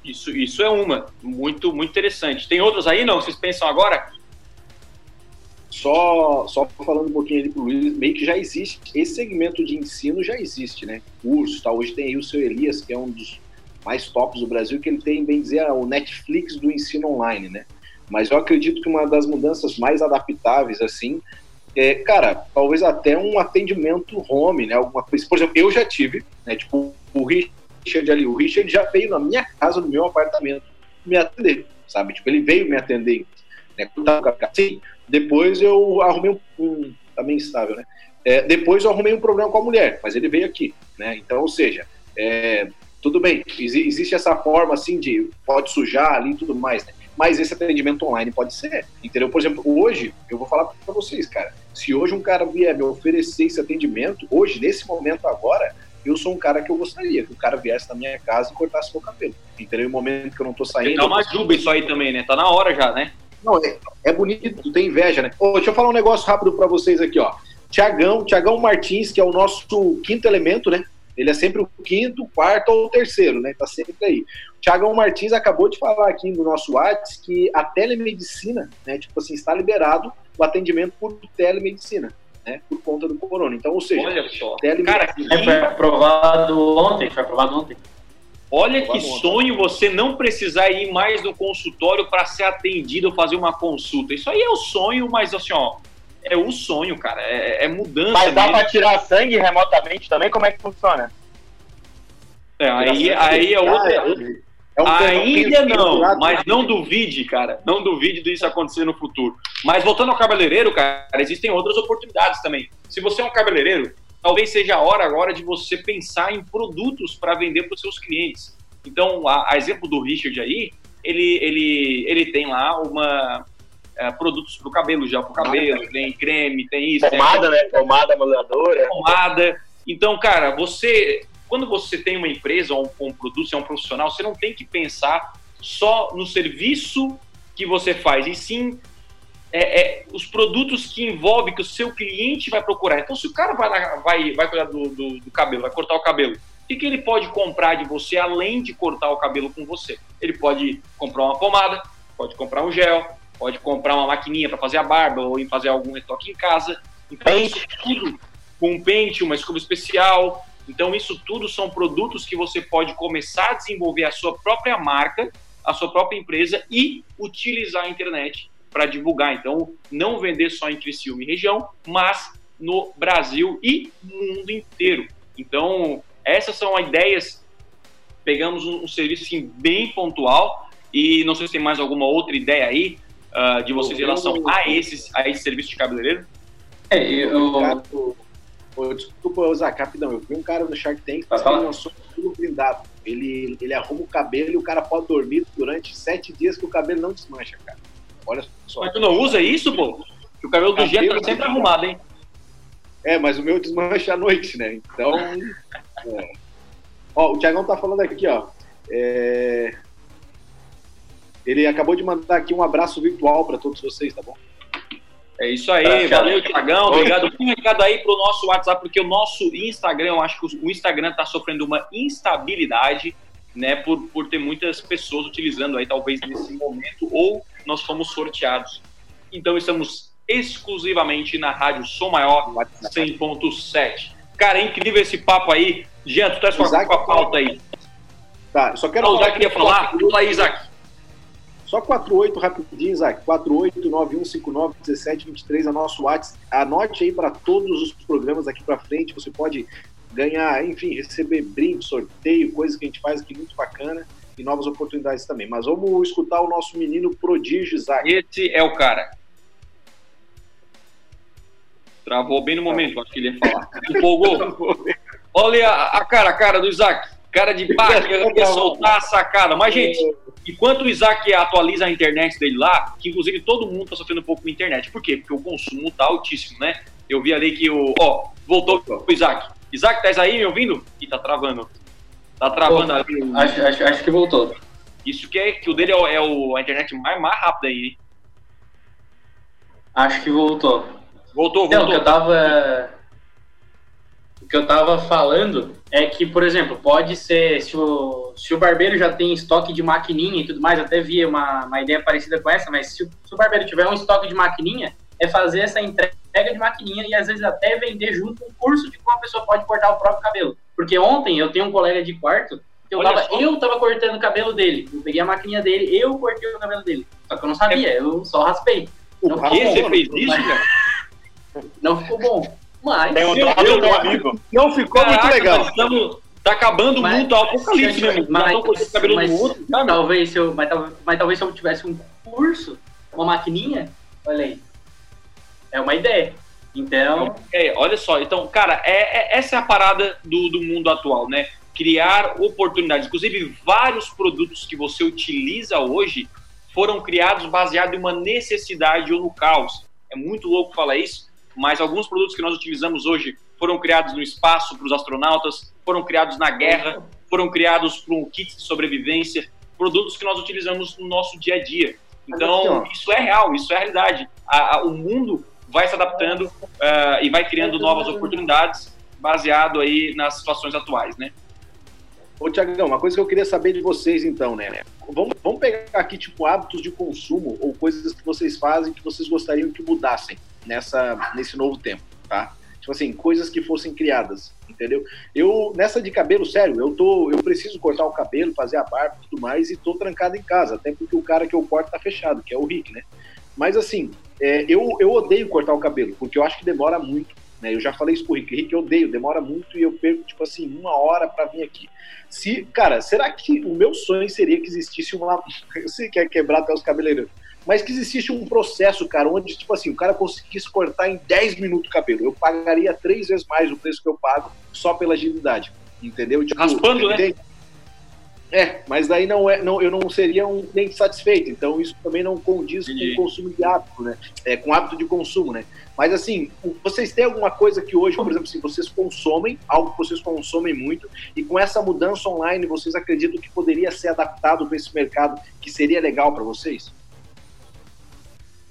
Isso, isso é uma. Muito, muito interessante. Tem outras aí, não? Vocês pensam agora? Só, só falando um pouquinho ali pro Luiz, meio que já existe, esse segmento de ensino já existe, né? Curso, tá? Hoje tem aí o seu Elias, que é um dos mais tops do Brasil, que ele tem, bem dizer, o Netflix do ensino online, né? Mas eu acredito que uma das mudanças mais adaptáveis, assim, é, cara, talvez até um atendimento home, né? Alguma coisa. Por exemplo, eu já tive, né? Tipo, o Richard ali. O Richard já veio na minha casa, no meu apartamento, me atender, sabe? Tipo, ele veio me atender. Né? Assim, depois eu arrumei um, um também tá estável, né? É, depois eu arrumei um problema com a mulher, mas ele veio aqui, né? Então, ou seja, é, tudo bem, existe essa forma assim de pode sujar ali e tudo mais, né? Mas esse atendimento online pode ser, entendeu? Por exemplo, hoje, eu vou falar para vocês, cara, se hoje um cara vier me oferecer esse atendimento, hoje, nesse momento agora, eu sou um cara que eu gostaria que o cara viesse na minha casa e cortasse meu cabelo. Entendeu? No momento que eu não tô saindo. Dá uma juba isso aí também, né? Tá na hora já, né? Não, é, é bonito, tem inveja, né? deixa eu falar um negócio rápido para vocês aqui, ó. Tiagão, Tiagão Martins, que é o nosso quinto elemento, né? Ele é sempre o quinto, quarto ou terceiro, né? Tá sempre aí. O Tiagão Martins acabou de falar aqui no nosso WhatsApp que a telemedicina, né? Tipo assim, está liberado o atendimento por telemedicina né, por conta do corona. Então, ou seja, Olha só. Cara, foi aprovado ontem, foi aprovado ontem. Olha que sonho você não precisar ir mais no consultório para ser atendido ou fazer uma consulta. Isso aí é o sonho, mas assim, ó, é o sonho, cara. É, é mudança. Mas dá para tirar sangue remotamente também? Como é que funciona? É, aí, aí é outra. É um Ainda não, mas não duvide, cara. Não duvide disso acontecer no futuro. Mas voltando ao cabeleireiro, cara, existem outras oportunidades também. Se você é um cabeleireiro, talvez seja a hora agora de você pensar em produtos para vender para os seus clientes. Então, a, a, exemplo do Richard aí, ele, ele, ele tem lá uma, é, produtos para o cabelo, gel para o cabelo, tem creme, tem isso. Pomada, né? Pomada modeladora. Pomada. Então, cara, você quando você tem uma empresa ou um, um produto, você é um profissional, você não tem que pensar só no serviço que você faz, e sim é, é, os produtos que envolvem, que o seu cliente vai procurar. Então, se o cara vai, vai, vai cuidar do, do, do, cabelo, vai cortar o cabelo, o que, que ele pode comprar de você além de cortar o cabelo com você? Ele pode comprar uma pomada, pode comprar um gel, pode comprar uma maquininha para fazer a barba ou fazer algum retoque em casa. Então, isso tudo com um pente, uma escova especial, então, isso tudo são produtos que você pode começar a desenvolver a sua própria marca, a sua própria empresa e utilizar a internet para divulgar. Então, não vender só em Criciúma e região, mas no Brasil e mundo inteiro. Então, essas são as ideias. Pegamos um, um serviço assim, bem pontual e não sei se tem mais alguma outra ideia aí uh, de vocês em relação a, esses, a esse serviço de cabeleireiro. É, eu, Pô, desculpa, Zac, rapidão. Eu vi um cara no Shark Tank que lançou tudo blindado. Ele, ele arruma o cabelo e o cara pode dormir durante sete dias que o cabelo não desmancha, cara. Olha só. Mas tu não usa isso, pô? Que o cabelo do Jean tá sempre arrumado, hein? É, mas o meu desmancha à noite, né? Então. é. Ó, o Thiagão tá falando aqui, ó. É... Ele acabou de mandar aqui um abraço virtual para todos vocês, tá bom? É isso aí, valeu, Tiagão. Obrigado. Um recado aí pro nosso WhatsApp, porque o nosso Instagram, eu acho que o Instagram está sofrendo uma instabilidade, né, por, por ter muitas pessoas utilizando aí, talvez nesse momento, ou nós fomos sorteados. Então estamos exclusivamente na Rádio Som Maior 100.7. Cara, é incrível esse papo aí. Jean, tu tá com a pauta aí. Tá, só quero falar. Isaac queria falar? Fala aí, Isaac. Só 48 rapidinho, Isaac. 4891591723 é nosso WhatsApp. Anote aí para todos os programas aqui para frente. Você pode ganhar, enfim, receber brinde, sorteio, coisa que a gente faz aqui muito bacana e novas oportunidades também. Mas vamos escutar o nosso menino prodígio, Isaac. Esse é o cara. Travou bem no momento, acho que ele ia falar. Empolgou. Olha a, a cara, a cara do Isaac. Cara de pá, que ia soltar a sacada. Mas, gente, enquanto o Isaac atualiza a internet dele lá, que inclusive todo mundo tá sofrendo um pouco com a internet. Por quê? Porque o consumo tá altíssimo, né? Eu vi ali que o. Ó, voltou o Isaac. Isaac, tá aí me ouvindo? Ih, tá travando. Tá travando ali. Acho, acho, acho que voltou. Isso que é que o dele é, o, é o, a internet mais, mais rápida aí, hein? Acho que voltou. Voltou, voltou. Não, que eu tava. O que eu tava falando é que, por exemplo, pode ser. Se o, se o barbeiro já tem estoque de maquininha e tudo mais, até vi uma, uma ideia parecida com essa, mas se o, se o barbeiro tiver um estoque de maquininha, é fazer essa entrega de maquininha e às vezes até vender junto um curso de como a pessoa pode cortar o próprio cabelo. Porque ontem eu tenho um colega de quarto que eu tava, eu tava cortando o cabelo dele. Eu peguei a maquininha dele, eu cortei o cabelo dele. Só que eu não sabia, eu só raspei. Não o que? Você fez isso, cara? Não ficou bom. Mas. Tem um meu amigo. Não ficou Caraca, muito legal. Estamos, tá acabando mas, muito o apocalipse, né? Mas, mas, cabelo mas, do outro, talvez se eu, mas, mas talvez se eu tivesse um curso, uma maquininha, olha aí. É uma ideia. Então. É, olha só, então, cara, é, é, essa é a parada do, do mundo atual, né? Criar oportunidades. Inclusive, vários produtos que você utiliza hoje foram criados baseado em uma necessidade ou no caos. É muito louco falar isso, mas alguns produtos que nós utilizamos hoje foram criados no espaço para os astronautas, foram criados na guerra, foram criados para um kit de sobrevivência, produtos que nós utilizamos no nosso dia a dia. Então, isso é real, isso é realidade. A, a, o mundo vai se adaptando uh, e vai criando novas oportunidades baseado aí nas situações atuais, né? Ô, Tiagão, uma coisa que eu queria saber de vocês, então, né? Vamos, vamos pegar aqui, tipo, hábitos de consumo ou coisas que vocês fazem que vocês gostariam que mudassem nessa, nesse novo tempo, tá? Tipo assim, coisas que fossem criadas, entendeu? Eu, nessa de cabelo, sério, eu tô, eu preciso cortar o cabelo, fazer a barba e tudo mais, e tô trancado em casa, até porque o cara que eu corto tá fechado, que é o Rick, né? Mas assim, é, eu, eu odeio cortar o cabelo, porque eu acho que demora muito. Né? Eu já falei isso pro Rick, Rick, eu odeio, demora muito e eu perco, tipo assim, uma hora para vir aqui. Se, cara, será que o meu sonho seria que existisse uma. Eu sei que é quebrar até os cabeleireiros, mas que existisse um processo, cara, onde, tipo assim, o cara conseguisse cortar em 10 minutos o cabelo. Eu pagaria três vezes mais o preço que eu pago só pela agilidade. Entendeu? Tipo, Raspando, né? É, mas daí não é, não, eu não seria um cliente satisfeito. Então isso também não condiz com o consumo de hábito, né? É, com hábito de consumo, né? Mas assim, vocês têm alguma coisa que hoje, por exemplo, se vocês consomem, algo que vocês consomem muito, e com essa mudança online, vocês acreditam que poderia ser adaptado para esse mercado, que seria legal para vocês?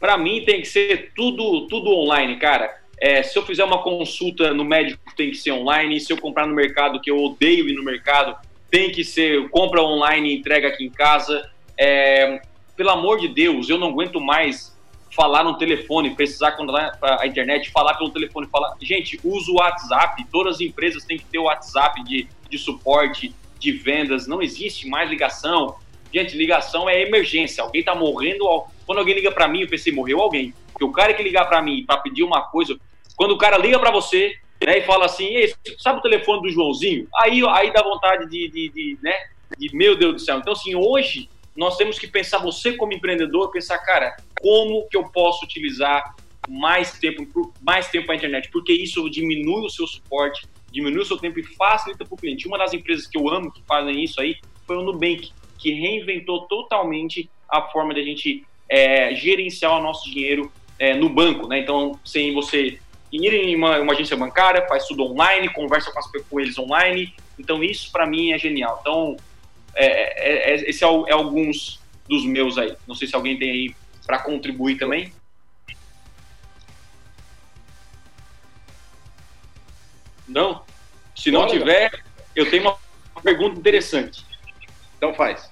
Para mim tem que ser tudo, tudo online, cara. É, se eu fizer uma consulta no médico, tem que ser online. Se eu comprar no mercado, que eu odeio ir no mercado, tem que ser compra online e entrega aqui em casa. É, pelo amor de Deus, eu não aguento mais falar no telefone, precisar controlar a internet, falar pelo telefone, falar. Gente, usa o WhatsApp, todas as empresas têm que ter o WhatsApp de, de suporte, de vendas, não existe mais ligação. Gente, ligação é emergência, alguém tá morrendo, quando alguém liga para mim, eu pensei, morreu alguém. Porque o cara que ligar para mim para pedir uma coisa, quando o cara liga para você, né, e fala assim, sabe o telefone do Joãozinho? Aí, aí dá vontade de, de, de, né, de, meu Deus do céu. Então, assim, hoje nós temos que pensar, você como empreendedor, pensar, cara, como que eu posso utilizar mais tempo, mais tempo a internet? Porque isso diminui o seu suporte, diminui o seu tempo e facilita para o cliente. Uma das empresas que eu amo que fazem isso aí foi o Nubank, que reinventou totalmente a forma de a gente é, gerenciar o nosso dinheiro é, no banco, né? Então, sem você ir em uma, uma, agência bancária, faz tudo online, conversa com, as, com eles online. Então, isso para mim é genial. Então, é, é, é, esse é, é, alguns dos meus aí. Não sei se alguém tem aí para contribuir também. Não? Se não tiver, eu tenho uma pergunta interessante. Então faz.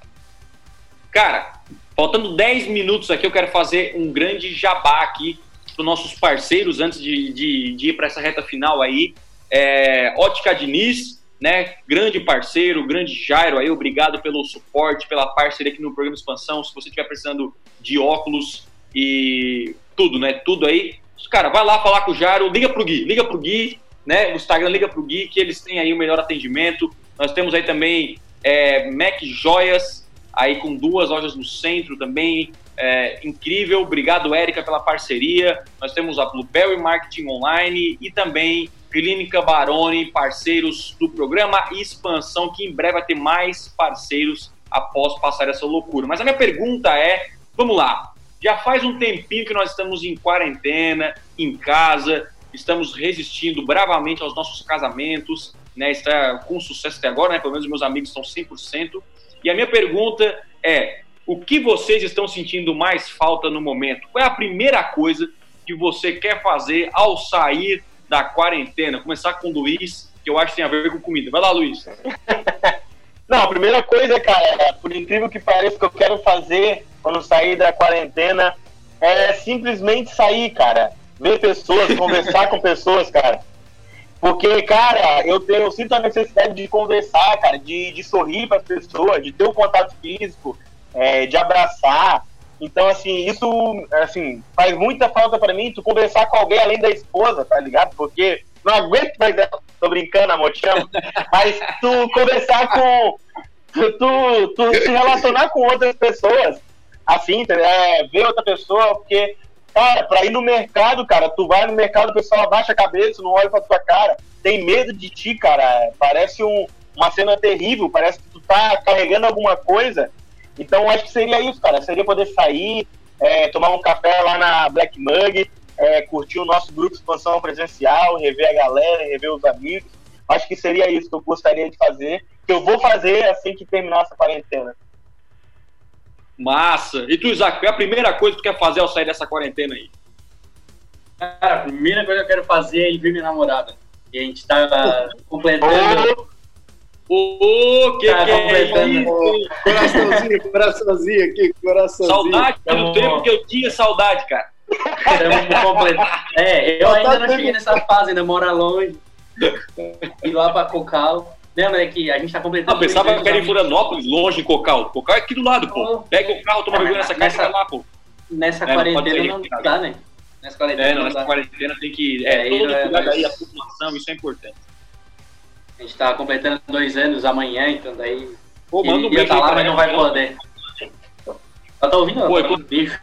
Cara, faltando 10 minutos aqui, eu quero fazer um grande jabá aqui para os nossos parceiros antes de, de, de ir para essa reta final aí. É, Ótica Diniz, né? Grande parceiro, grande Jairo aí, obrigado pelo suporte, pela parceria aqui no programa Expansão. Se você estiver precisando de óculos e tudo, né? Tudo aí. Cara, vai lá falar com o Jairo, liga pro Gui, liga pro Gui, né? O Instagram liga pro Gui, que eles têm aí o melhor atendimento. Nós temos aí também é, Mac Joias, aí com duas lojas no centro também. É, incrível, obrigado, Érica, pela parceria. Nós temos a Blueberry Marketing Online e também Clínica Baroni, parceiros do programa Expansão, que em breve vai ter mais parceiros após passar essa loucura. Mas a minha pergunta é: vamos lá, já faz um tempinho que nós estamos em quarentena, em casa, estamos resistindo bravamente aos nossos casamentos, né? Está com sucesso até agora, né? Pelo menos meus amigos estão 100%. E a minha pergunta é: o que vocês estão sentindo mais falta no momento? Qual é a primeira coisa que você quer fazer ao sair da quarentena? Começar com o Luiz, que eu acho que tem a ver com comida. Vai lá, Luiz. Não, a primeira coisa, cara, por incrível que pareça, que eu quero fazer quando sair da quarentena é simplesmente sair, cara. Ver pessoas, conversar com pessoas, cara. Porque, cara, eu, tenho, eu sinto a necessidade de conversar, cara, de, de sorrir para as pessoas, de ter um contato físico, é, de abraçar. Então, assim, isso assim, faz muita falta para mim, tu conversar com alguém além da esposa, tá ligado? Porque não aguento mais. Tô brincando, amor, te amo. Mas tu conversar com. Tu, tu se relacionar com outras pessoas, assim, é, ver outra pessoa, porque, cara, pra ir no mercado, cara, tu vai no mercado, o pessoal abaixa a cabeça, não olha pra tua cara, tem medo de ti, cara. Parece um, uma cena terrível, parece que tu tá carregando alguma coisa então, acho que seria isso, cara. Seria poder sair, é, tomar um café lá na Black Mug, é, curtir o nosso grupo expansão presencial, rever a galera, rever os amigos. Acho que seria isso que eu gostaria de fazer, que eu vou fazer assim que terminar essa quarentena. Massa! E tu, Isaac, qual é a primeira coisa que tu quer fazer ao sair dessa quarentena aí? Cara, a primeira coisa que eu quero fazer é ir ver minha namorada. E a gente tá completando. O que, tá que é isso? Coraçãozinho, coraçãozinho aqui, coraçãozinho. Saudade pelo tempo que eu tinha saudade, cara. É, eu ainda não cheguei nessa fase, ainda mora longe. Ir lá pra Cocal. Lembra que a gente tá completando. Não, pensava que era em Florianópolis, longe em Cocal. Cocal é aqui do lado, pô. Pega o carro, toma vergonha nessa casa e vai lá, pô. Nessa é, quarentena não, não dá, né? Nessa quarentena. É, não, nessa quarentena tem que. É, é todo é, cuidado aí, a população, isso é importante. A gente tá completando dois anos amanhã, então daí. Pô, manda um beijo tá lá, mas não vai poder. Ela tá ouvindo? Pô, tá, beijo.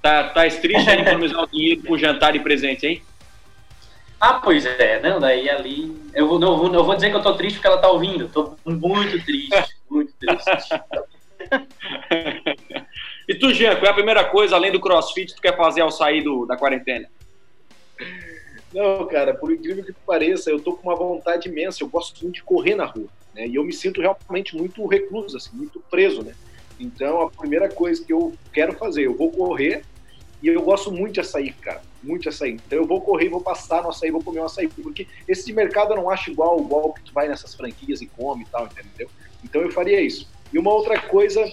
tá, tá triste de economizar o dinheiro com jantar e presente, hein? Ah, pois é, não, daí ali. Eu, vou, não, eu vou dizer que eu tô triste porque ela tá ouvindo. Tô muito triste, muito triste. e tu, Jean, qual é a primeira coisa, além do crossfit, que tu quer fazer ao sair do, da quarentena? Não, cara, por incrível que pareça, eu tô com uma vontade imensa, eu gosto muito de correr na rua, né? E eu me sinto realmente muito recluso, assim, muito preso, né? Então, a primeira coisa que eu quero fazer, eu vou correr e eu gosto muito de açaí, cara, muito açaí. Então, eu vou correr, vou passar no açaí, vou comer um açaí, porque esse de mercado eu não acho igual, igual que tu vai nessas franquias e come e tal, entendeu? Então, eu faria isso. E uma outra coisa,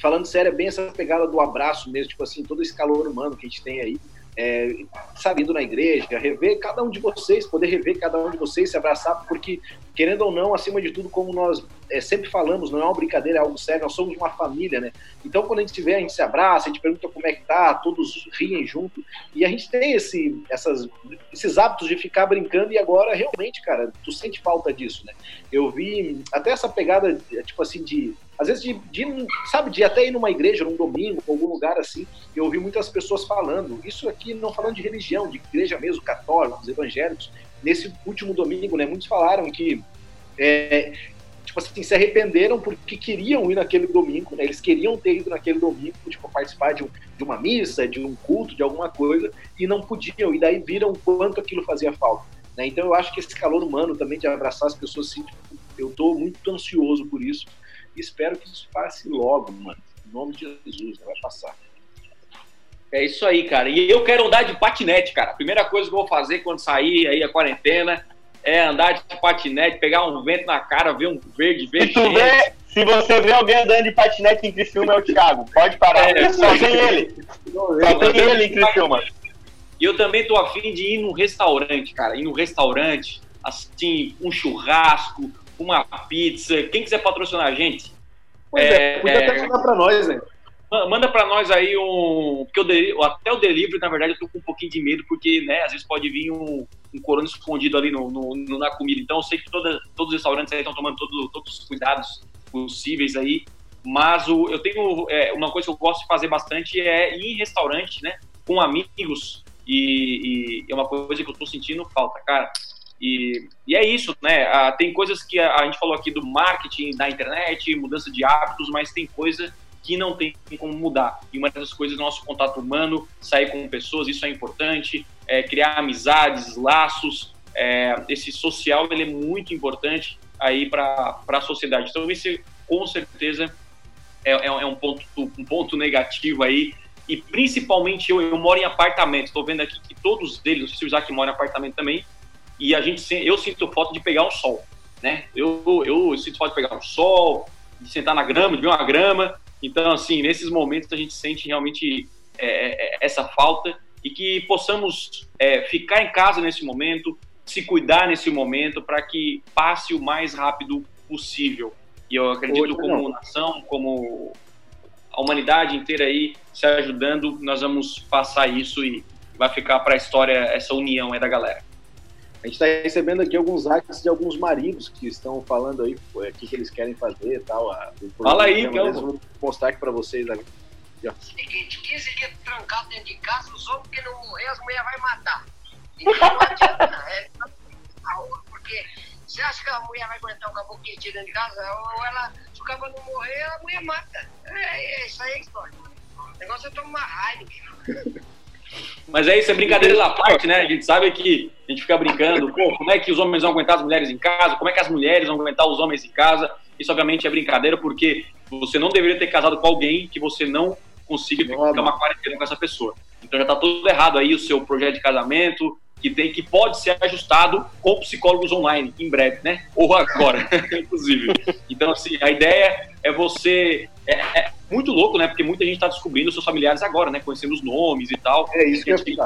falando sério, é bem essa pegada do abraço mesmo, tipo assim, todo esse calor humano que a gente tem aí é, sabe, indo na igreja, rever cada um de vocês, poder rever cada um de vocês, se abraçar, porque, querendo ou não, acima de tudo, como nós é, sempre falamos, não é uma brincadeira, é algo sério, nós somos uma família, né? Então, quando a gente vê, a gente se abraça, a gente pergunta como é que tá, todos riem junto, e a gente tem esse, essas, esses hábitos de ficar brincando, e agora, realmente, cara, tu sente falta disso, né? Eu vi até essa pegada, tipo assim, de às vezes de, de, sabe, de até ir numa igreja, num domingo, algum lugar assim, eu ouvi muitas pessoas falando, isso aqui não falando de religião, de igreja mesmo, católicos, evangélicos, nesse último domingo, né, muitos falaram que, é, tipo assim, se arrependeram porque queriam ir naquele domingo, né, eles queriam ter ido naquele domingo, tipo, participar de, um, de uma missa, de um culto, de alguma coisa, e não podiam, e daí viram o quanto aquilo fazia falta. Né? Então eu acho que esse calor humano também de abraçar as pessoas, assim, tipo, eu estou muito ansioso por isso, espero que isso passe logo, mano. Em nome de Jesus, vai passar. É isso aí, cara. E eu quero andar de patinete, cara. A primeira coisa que eu vou fazer quando sair aí a quarentena é andar de patinete, pegar um vento na cara, ver um verde, ver se, vê, se você vê alguém andando de patinete em Criciúma, é o Thiago. Pode parar. É, só tem ele. Só tem ele em Criciúma. E eu também tô afim de ir num restaurante, cara. Ir num restaurante, assim, um churrasco, uma pizza. Quem quiser patrocinar a gente. Pois é, é podia até mandar para nós, né? Manda para nós aí um. Porque eu, até o delivery, na verdade, eu tô com um pouquinho de medo, porque, né, às vezes pode vir um, um corona escondido ali no, no, no, na comida. Então, eu sei que toda, todos os restaurantes aí estão tomando todo, todos os cuidados possíveis aí. Mas o, eu tenho. É, uma coisa que eu gosto de fazer bastante é ir em restaurante, né, com amigos. E, e é uma coisa que eu tô sentindo falta, cara. E, e é isso, né? Ah, tem coisas que a, a gente falou aqui do marketing da internet, mudança de hábitos, mas tem coisa que não tem como mudar. E uma dessas coisas é o nosso contato humano, sair com pessoas, isso é importante, é, criar amizades, laços, é, esse social ele é muito importante aí para a sociedade. Então esse com certeza é, é, é, um, ponto, um ponto negativo aí, e principalmente eu, eu moro em apartamento, estou vendo aqui que todos eles, não sei se o Isaac mora em apartamento também, e a gente, eu sinto falta de pegar um sol, né? Eu, eu, sinto falta de pegar um sol, de sentar na grama, de ver uma grama, então, assim, nesses momentos a gente sente realmente é, é, essa falta e que possamos é, ficar em casa nesse momento, se cuidar nesse momento para que passe o mais rápido possível. E eu acredito como nação, como a humanidade inteira aí se ajudando, nós vamos passar isso e vai ficar para a história essa união aí da galera. A gente está recebendo aqui alguns hacks de alguns maridos que estão falando aí o que, que eles querem fazer e tal. Fala aí, então. Vou mostrar aqui para vocês ali. Seguinte, 15 dias trancado dentro de casa, os homens que não morrer, as mulheres vão matar. Então não adianta, é porque você acha que a mulher vai aguentar um caboclo dentro de casa? Ou ela, se o caboclo não morrer, a mulher mata. É, é isso aí a história. O negócio é tomar raiva. Mas é isso, é brincadeira da parte, né? A gente sabe que a gente fica brincando, pô, como é que os homens vão aguentar as mulheres em casa? Como é que as mulheres vão aguentar os homens em casa? Isso, obviamente, é brincadeira, porque você não deveria ter casado com alguém que você não consiga ficar uma quarentena com essa pessoa. Então já tá tudo errado aí o seu projeto de casamento, que tem que pode ser ajustado com psicólogos online em breve, né? Ou agora, inclusive. Então, assim, a ideia é você. É, é muito louco, né? Porque muita gente está descobrindo seus familiares agora, né? Conhecendo os nomes e tal. É isso que a gente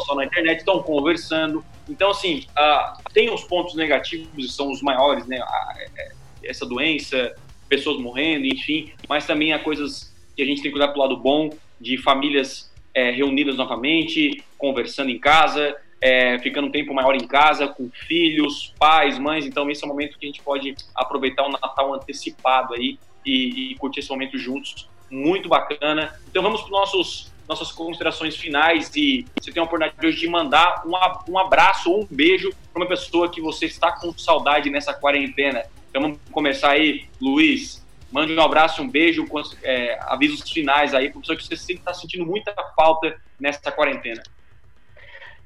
só na internet, estão conversando. Então, assim, uh, tem os pontos negativos, e são os maiores, né? Uh, essa doença, pessoas morrendo, enfim, mas também há coisas que a gente tem que olhar para o lado bom, de famílias é, reunidas novamente, conversando em casa, é, ficando um tempo maior em casa, com filhos, pais, mães. Então, esse é o momento que a gente pode aproveitar o Natal antecipado aí e, e curtir esse momento juntos. Muito bacana. Então, vamos para nossos nossas considerações finais e você tem a oportunidade hoje de mandar um, um abraço ou um beijo para uma pessoa que você está com saudade nessa quarentena. Então vamos começar aí, Luiz. Mande um abraço, um beijo, é, avisos finais aí para pessoa que você está sentindo muita falta nessa quarentena.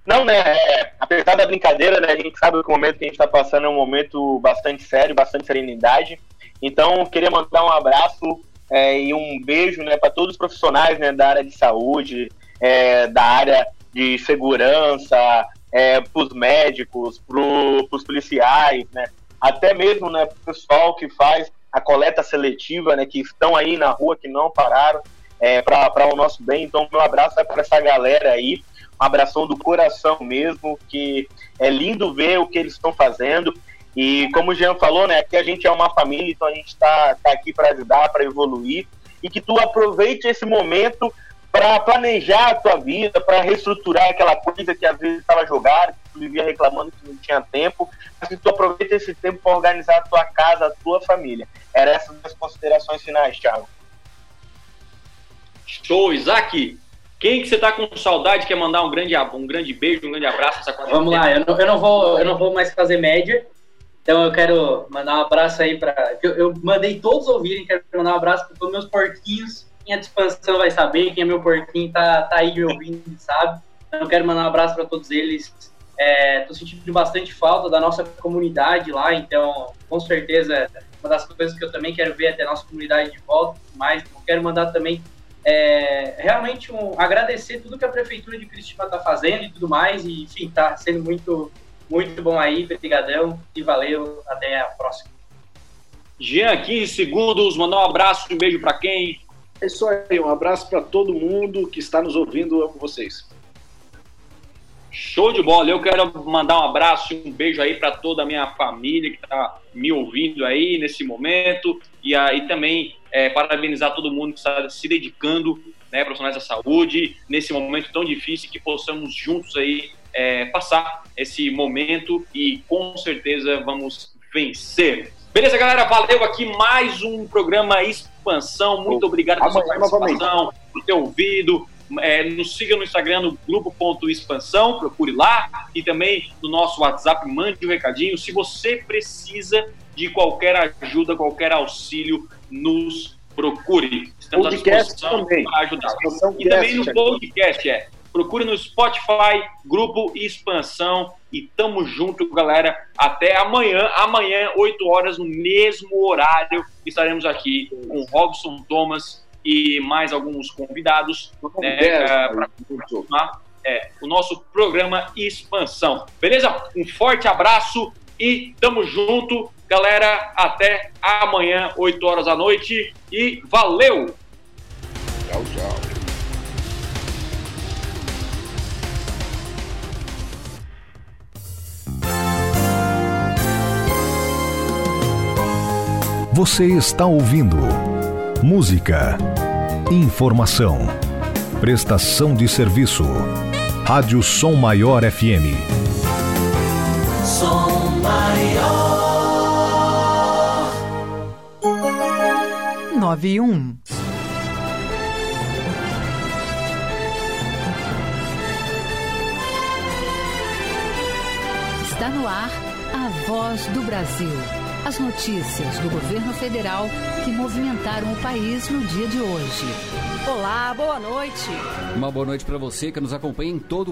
Não, né? É, apesar da brincadeira, né? A gente sabe que o momento que a gente está passando é um momento bastante sério, bastante serenidade. Então, queria mandar um abraço é, e um beijo, né, para todos os profissionais, né, da área de saúde, é, da área de segurança, é, para os médicos, para os policiais, né, até mesmo, né, para o pessoal que faz a coleta seletiva, né, que estão aí na rua, que não pararam, é, para o nosso bem. Então, meu abraço é para essa galera aí um abração do coração mesmo, que é lindo ver o que eles estão fazendo. E como o Jean falou, né, aqui a gente é uma família, então a gente está tá aqui para ajudar, para evoluir, e que tu aproveite esse momento para planejar a tua vida, para reestruturar aquela coisa que às vezes estava jogada, que tu vivia reclamando que não tinha tempo, mas que tu aproveite esse tempo para organizar a tua casa, a tua família. Era essas as considerações finais, Thiago. Show, Isaac! Quem que você tá com saudade quer mandar um grande, um grande beijo, um grande abraço Vamos lá, eu não, eu não, vou, eu não vou mais fazer média, então eu quero mandar um abraço aí para eu, eu, mandei todos ouvirem, quero mandar um abraço para todos meus porquinhos. Quem é de expansão vai saber, quem é meu porquinho tá, tá aí me ouvindo, sabe? Então eu quero mandar um abraço para todos eles. É, tô sentindo bastante falta da nossa comunidade lá, então com certeza uma das coisas que eu também quero ver é ter a nossa comunidade de volta, mas eu quero mandar também é, realmente um, agradecer tudo que a Prefeitura de Curitiba está fazendo e tudo mais, e enfim, está sendo muito, muito bom aí, brigadão, e valeu, até a próxima. Jean, 15 segundos, mandar um abraço, um beijo para quem? É isso aí, um abraço para todo mundo que está nos ouvindo, amo vocês. Show de bola. Eu quero mandar um abraço e um beijo aí para toda a minha família que está me ouvindo aí nesse momento e aí também é, parabenizar todo mundo que está se dedicando, né, profissionais da saúde, nesse momento tão difícil que possamos juntos aí é, passar esse momento e com certeza vamos vencer. Beleza, galera? Valeu aqui mais um programa Expansão. Muito obrigado pela sua participação, por ter ouvido. É, nos siga no Instagram, no grupo.expansão, procure lá. E também no nosso WhatsApp, mande um recadinho. Se você precisa de qualquer ajuda, qualquer auxílio, nos procure. Estamos podcast à disposição para ajudar. E também no podcast, é. Procure no Spotify, Grupo Expansão. E tamo junto, galera. Até amanhã. Amanhã, 8 horas, no mesmo horário, estaremos aqui com Robson Thomas e mais alguns convidados né, para continuar é, o nosso programa Expansão. Beleza? Um forte abraço e tamo junto, galera. Até amanhã, 8 horas da noite. E valeu! Tchau, tchau. Você está ouvindo música, informação, prestação de serviço. Rádio Som Maior FM. Som Maior. 91. Está no ar a voz do Brasil. As notícias do governo federal que movimentaram o país no dia de hoje. Olá, boa noite. Uma boa noite para você que nos acompanha em todo